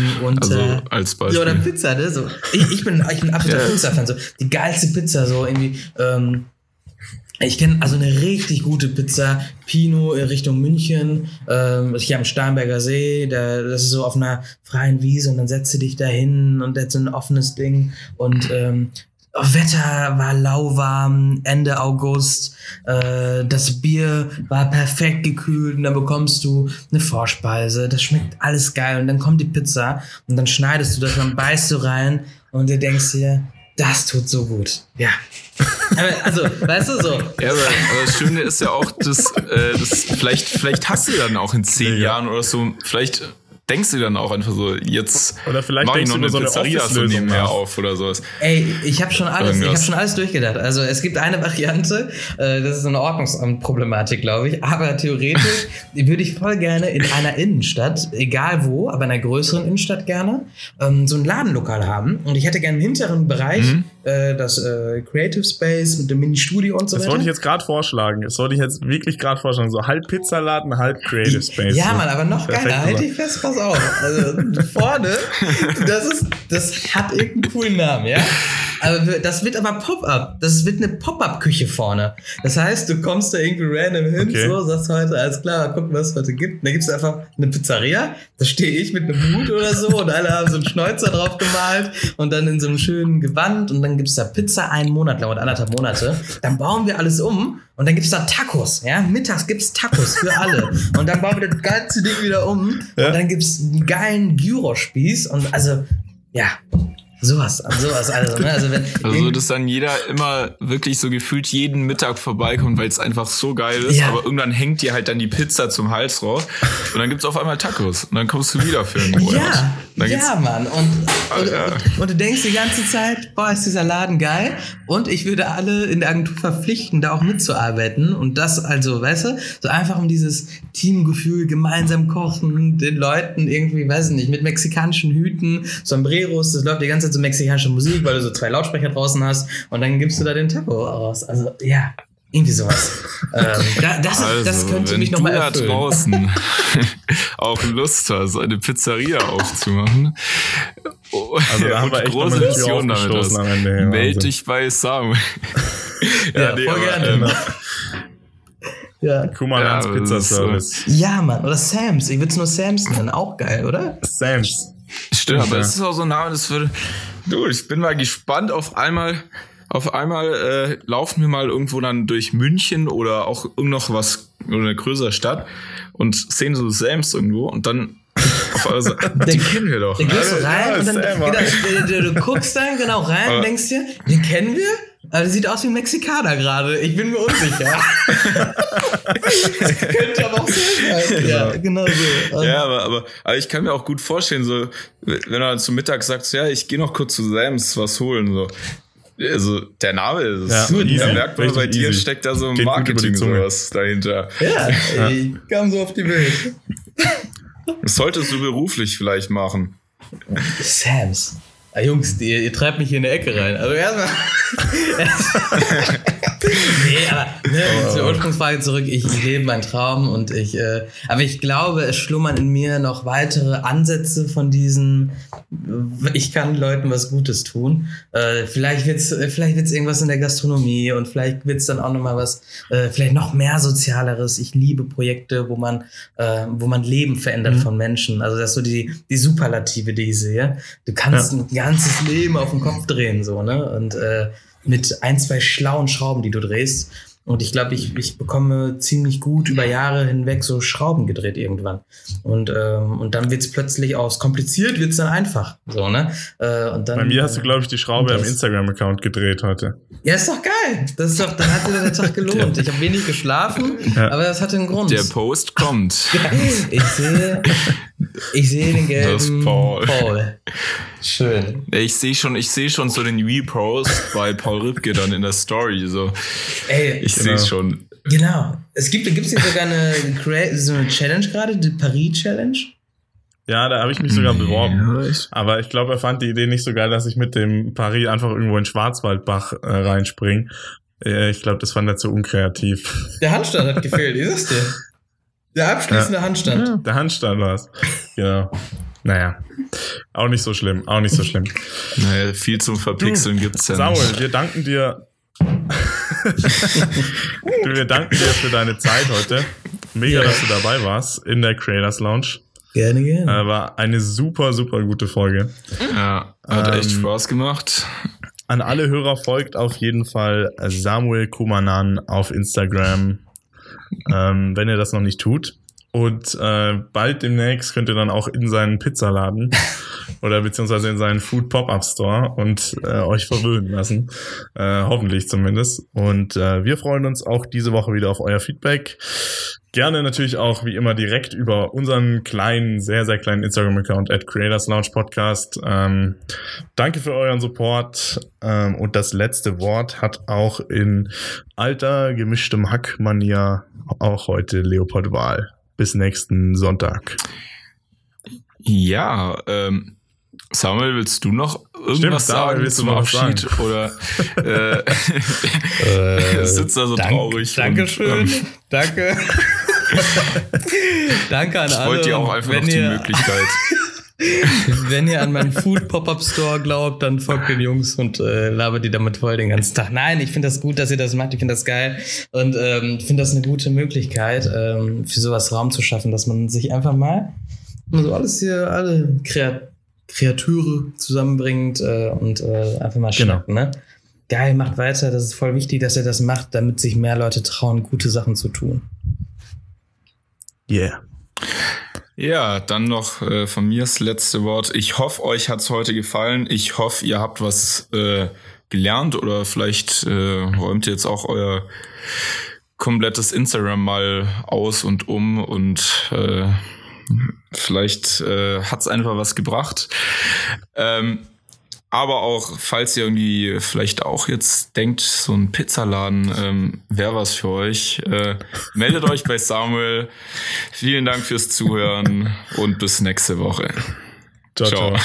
Also als Beispiel. So, oder Pizza, ne? So, ich, ich bin, ich bin absoluter ja. Pizza-Fan. So, die geilste Pizza, so irgendwie, ähm, ich kenne also eine richtig gute Pizza, Pino in Richtung München, ähm, hier am Starnberger See, da, das ist so auf einer freien Wiese und dann setzt du dich da hin und das ist ein offenes Ding und ähm, Wetter war lauwarm, Ende August, äh, das Bier war perfekt gekühlt und dann bekommst du eine Vorspeise, das schmeckt alles geil und dann kommt die Pizza und dann schneidest du das, dann beißt du rein und du denkst dir, das tut so gut. Ja. also, weißt du so. Ja, aber, aber, das Schöne ist ja auch, dass, äh, dass vielleicht, vielleicht hast du dann auch in zehn ja. Jahren oder so, vielleicht denkst du dann auch einfach so, jetzt oder vielleicht mach ich noch eine so Pizzeria so nebenher auf oder sowas. Ey, ich habe schon alles, Irgendwas. ich habe schon alles durchgedacht. Also es gibt eine Variante, äh, das ist eine Ordnungsproblematik, glaube ich, aber theoretisch würde ich voll gerne in einer Innenstadt, egal wo, aber in einer größeren Innenstadt gerne, ähm, so ein Ladenlokal haben und ich hätte gerne im hinteren Bereich mhm. Äh, das äh, Creative Space mit dem Mini-Studio und so das weiter. Das wollte ich jetzt gerade vorschlagen. Das wollte ich jetzt wirklich gerade vorschlagen. So halb Pizzaladen, halb Creative Space. Ja, Mann, aber noch geiler. Halt dich fest, pass auf. Also vorne, das ist, das hat irgendeinen coolen Namen, ja. Aber das wird aber Pop-up. Das wird eine Pop-up-Küche vorne. Das heißt, du kommst da irgendwie random hin, okay. so, sagst heute, alles klar, gucken, was es heute gibt. Und dann gibt es einfach eine Pizzeria. Da stehe ich mit einem Hut oder so und alle haben so einen Schnäuzer drauf gemalt und dann in so einem schönen Gewand und dann gibt es da Pizza einen Monat lang oder anderthalb Monate. Dann bauen wir alles um und dann gibt es da Tacos. Ja? Mittags gibt es Tacos für alle. Und dann bauen wir das ganze Ding wieder um. Ja? Und dann gibt es einen geilen Gyrospieß. Und also, ja, Sowas, sowas also, ne? Also, wenn also, dass dann jeder immer wirklich so gefühlt jeden Mittag vorbeikommt, weil es einfach so geil ist, ja. aber irgendwann hängt dir halt dann die Pizza zum Hals raus und dann gibt's auf einmal Tacos und dann kommst du wieder für einen Monat. Ja, ja Mann. Und, und, und, und, du denkst die ganze Zeit, boah, ist dieser Laden geil und ich würde alle in der Agentur verpflichten, da auch mitzuarbeiten und das also, weißt du, so einfach um dieses Teamgefühl, gemeinsam kochen, den Leuten irgendwie, weiß ich nicht, mit mexikanischen Hüten, Sombreros, das läuft die ganze Zeit so mexikanische Musik, weil du so zwei Lautsprecher draußen hast und dann gibst du da den Taco raus. Also ja, irgendwie sowas. ähm, das, also, das könnte mich nochmal erfüllen. da draußen auch Lust hast, eine Pizzeria aufzumachen. Also da haben wir echt große Mission damit. Das. Am Ende, Meld dich bei Sam. ja, ja nee, voll aber, gerne. Ähm, ja. Kumalans ja, Pizza Service. Ja, Mann. Oder Sams. Ich würde es nur Sams nennen. Auch geil, oder? Sams. Stimmt, aber es ist auch so ein Name, das würde. Du, ich bin mal gespannt. Auf einmal, auf einmal äh, laufen wir mal irgendwo dann durch München oder auch noch was oder eine größere Stadt und sehen so Sams irgendwo und dann auf einmal so, den kennen wir doch. Dann gehst du rein ja, und dann genau, du, du, guckst dann genau rein und denkst dir, den kennen wir? Aber der sieht aus wie ein Mexikaner gerade. Ich bin mir unsicher. könnte aber auch sein. Ja, genau so. Ja, aber, aber, aber ich kann mir auch gut vorstellen, so, wenn du dann zum Mittag sagst, ja, ich gehe noch kurz zu Sams was holen, so. Also, der Name ist ja, gut. Da merkt man, bei dir easy. steckt da so ein Marketing sowas dahinter. Ja, ja, ich kam so auf die Welt. Das solltest du beruflich vielleicht machen. Sams. Ah, Jungs, ihr, ihr treibt mich hier in eine Ecke rein. Also erstmal. nee, aber ne, oh. zur Ursprungsfrage zurück. Ich, ich lebe meinen Traum und ich, äh, aber ich glaube, es schlummern in mir noch weitere Ansätze von diesen, ich kann Leuten was Gutes tun. Äh, vielleicht wird's, vielleicht wird's irgendwas in der Gastronomie und vielleicht wird's dann auch nochmal was, äh, vielleicht noch mehr Sozialeres. Ich liebe Projekte, wo man, äh, wo man Leben verändert mhm. von Menschen. Also das ist so die, die Superlative, die ich sehe. Du kannst ja. Ganzes Leben auf den Kopf drehen, so, ne? Und äh, mit ein, zwei schlauen Schrauben, die du drehst. Und ich glaube, ich, ich bekomme ziemlich gut über Jahre hinweg so Schrauben gedreht irgendwann. Und, ähm, und dann wird's plötzlich aus kompliziert, wird's dann einfach. So, ne? Äh, und dann, Bei mir hast du, glaube ich, die Schraube im Instagram-Account gedreht heute. Ja, ist doch geil. Das ist doch, dann hat dir der Tag gelohnt. Ich habe wenig geschlafen, ja. aber das hatte einen Grund. Der Post kommt. ich sehe, ich sehe den gelben das Paul. Paul. Schön. Ich sehe schon, ich sehe schon so den Repost bei Paul Rübke dann in der Story. So. Ey, ich genau. sehe schon. Genau. Es gibt, gibt es hier sogar eine, so eine Challenge gerade, die Paris Challenge. Ja, da habe ich mich sogar nee, beworben. Aber ich glaube, er fand die Idee nicht so geil, dass ich mit dem Paris einfach irgendwo in Schwarzwaldbach äh, reinspringe. Äh, ich glaube, das fand er zu unkreativ. Der Handstand hat gefehlt, ist es dir? Der abschließende ja. Handstand. Ja, der Handstand war es. Genau. Naja, auch nicht so schlimm, auch nicht so schlimm. Naja, viel zum Verpixeln gibt es ja Samuel, nicht. wir danken dir. du, wir danken dir für deine Zeit heute. Mega, ja. dass du dabei warst in der Creators Lounge. Gerne, gerne. Äh, war eine super, super gute Folge. Ja, hat ähm, echt Spaß gemacht. An alle Hörer folgt auf jeden Fall Samuel Kumanan auf Instagram, ähm, wenn ihr das noch nicht tut. Und äh, bald demnächst könnt ihr dann auch in seinen Pizzaladen oder beziehungsweise in seinen Food Pop-Up Store und äh, euch verwöhnen lassen. Äh, hoffentlich zumindest. Und äh, wir freuen uns auch diese Woche wieder auf euer Feedback. Gerne natürlich auch wie immer direkt über unseren kleinen, sehr, sehr kleinen Instagram-Account at Creators Lounge Podcast. Ähm, danke für euren Support. Ähm, und das letzte Wort hat auch in alter, gemischtem Hack-Manier auch heute Leopold Wahl bis nächsten Sonntag. Ja, ähm, Samuel, willst du noch irgendwas Stimmt, sagen willst zum Abschied? Sagen. Oder äh, äh, sitzt da so dank, traurig? Dankeschön. Und, ähm, Danke. Danke an ich alle. Ich wollte dir auch einfach noch die Möglichkeit. Wenn ihr an meinen Food Pop-Up Store glaubt, dann folgt den Jungs und äh, labert die damit voll den ganzen Tag. Nein, ich finde das gut, dass ihr das macht. Ich finde das geil und ähm, finde das eine gute Möglichkeit, ähm, für sowas Raum zu schaffen, dass man sich einfach mal so alles hier, alle Kreat Kreateure zusammenbringt äh, und äh, einfach mal genau. schnacken, ne? Geil, macht weiter. Das ist voll wichtig, dass ihr das macht, damit sich mehr Leute trauen, gute Sachen zu tun. Yeah. Ja, dann noch äh, von mir das letzte Wort. Ich hoffe, euch hat's heute gefallen. Ich hoffe, ihr habt was äh, gelernt oder vielleicht äh, räumt ihr jetzt auch euer komplettes Instagram mal aus und um und äh, vielleicht äh, hat's einfach was gebracht. Ähm, aber auch, falls ihr irgendwie vielleicht auch jetzt denkt, so ein Pizzaladen ähm, wäre was für euch, äh, meldet euch bei Samuel. Vielen Dank fürs Zuhören und bis nächste Woche. ciao. ciao. ciao.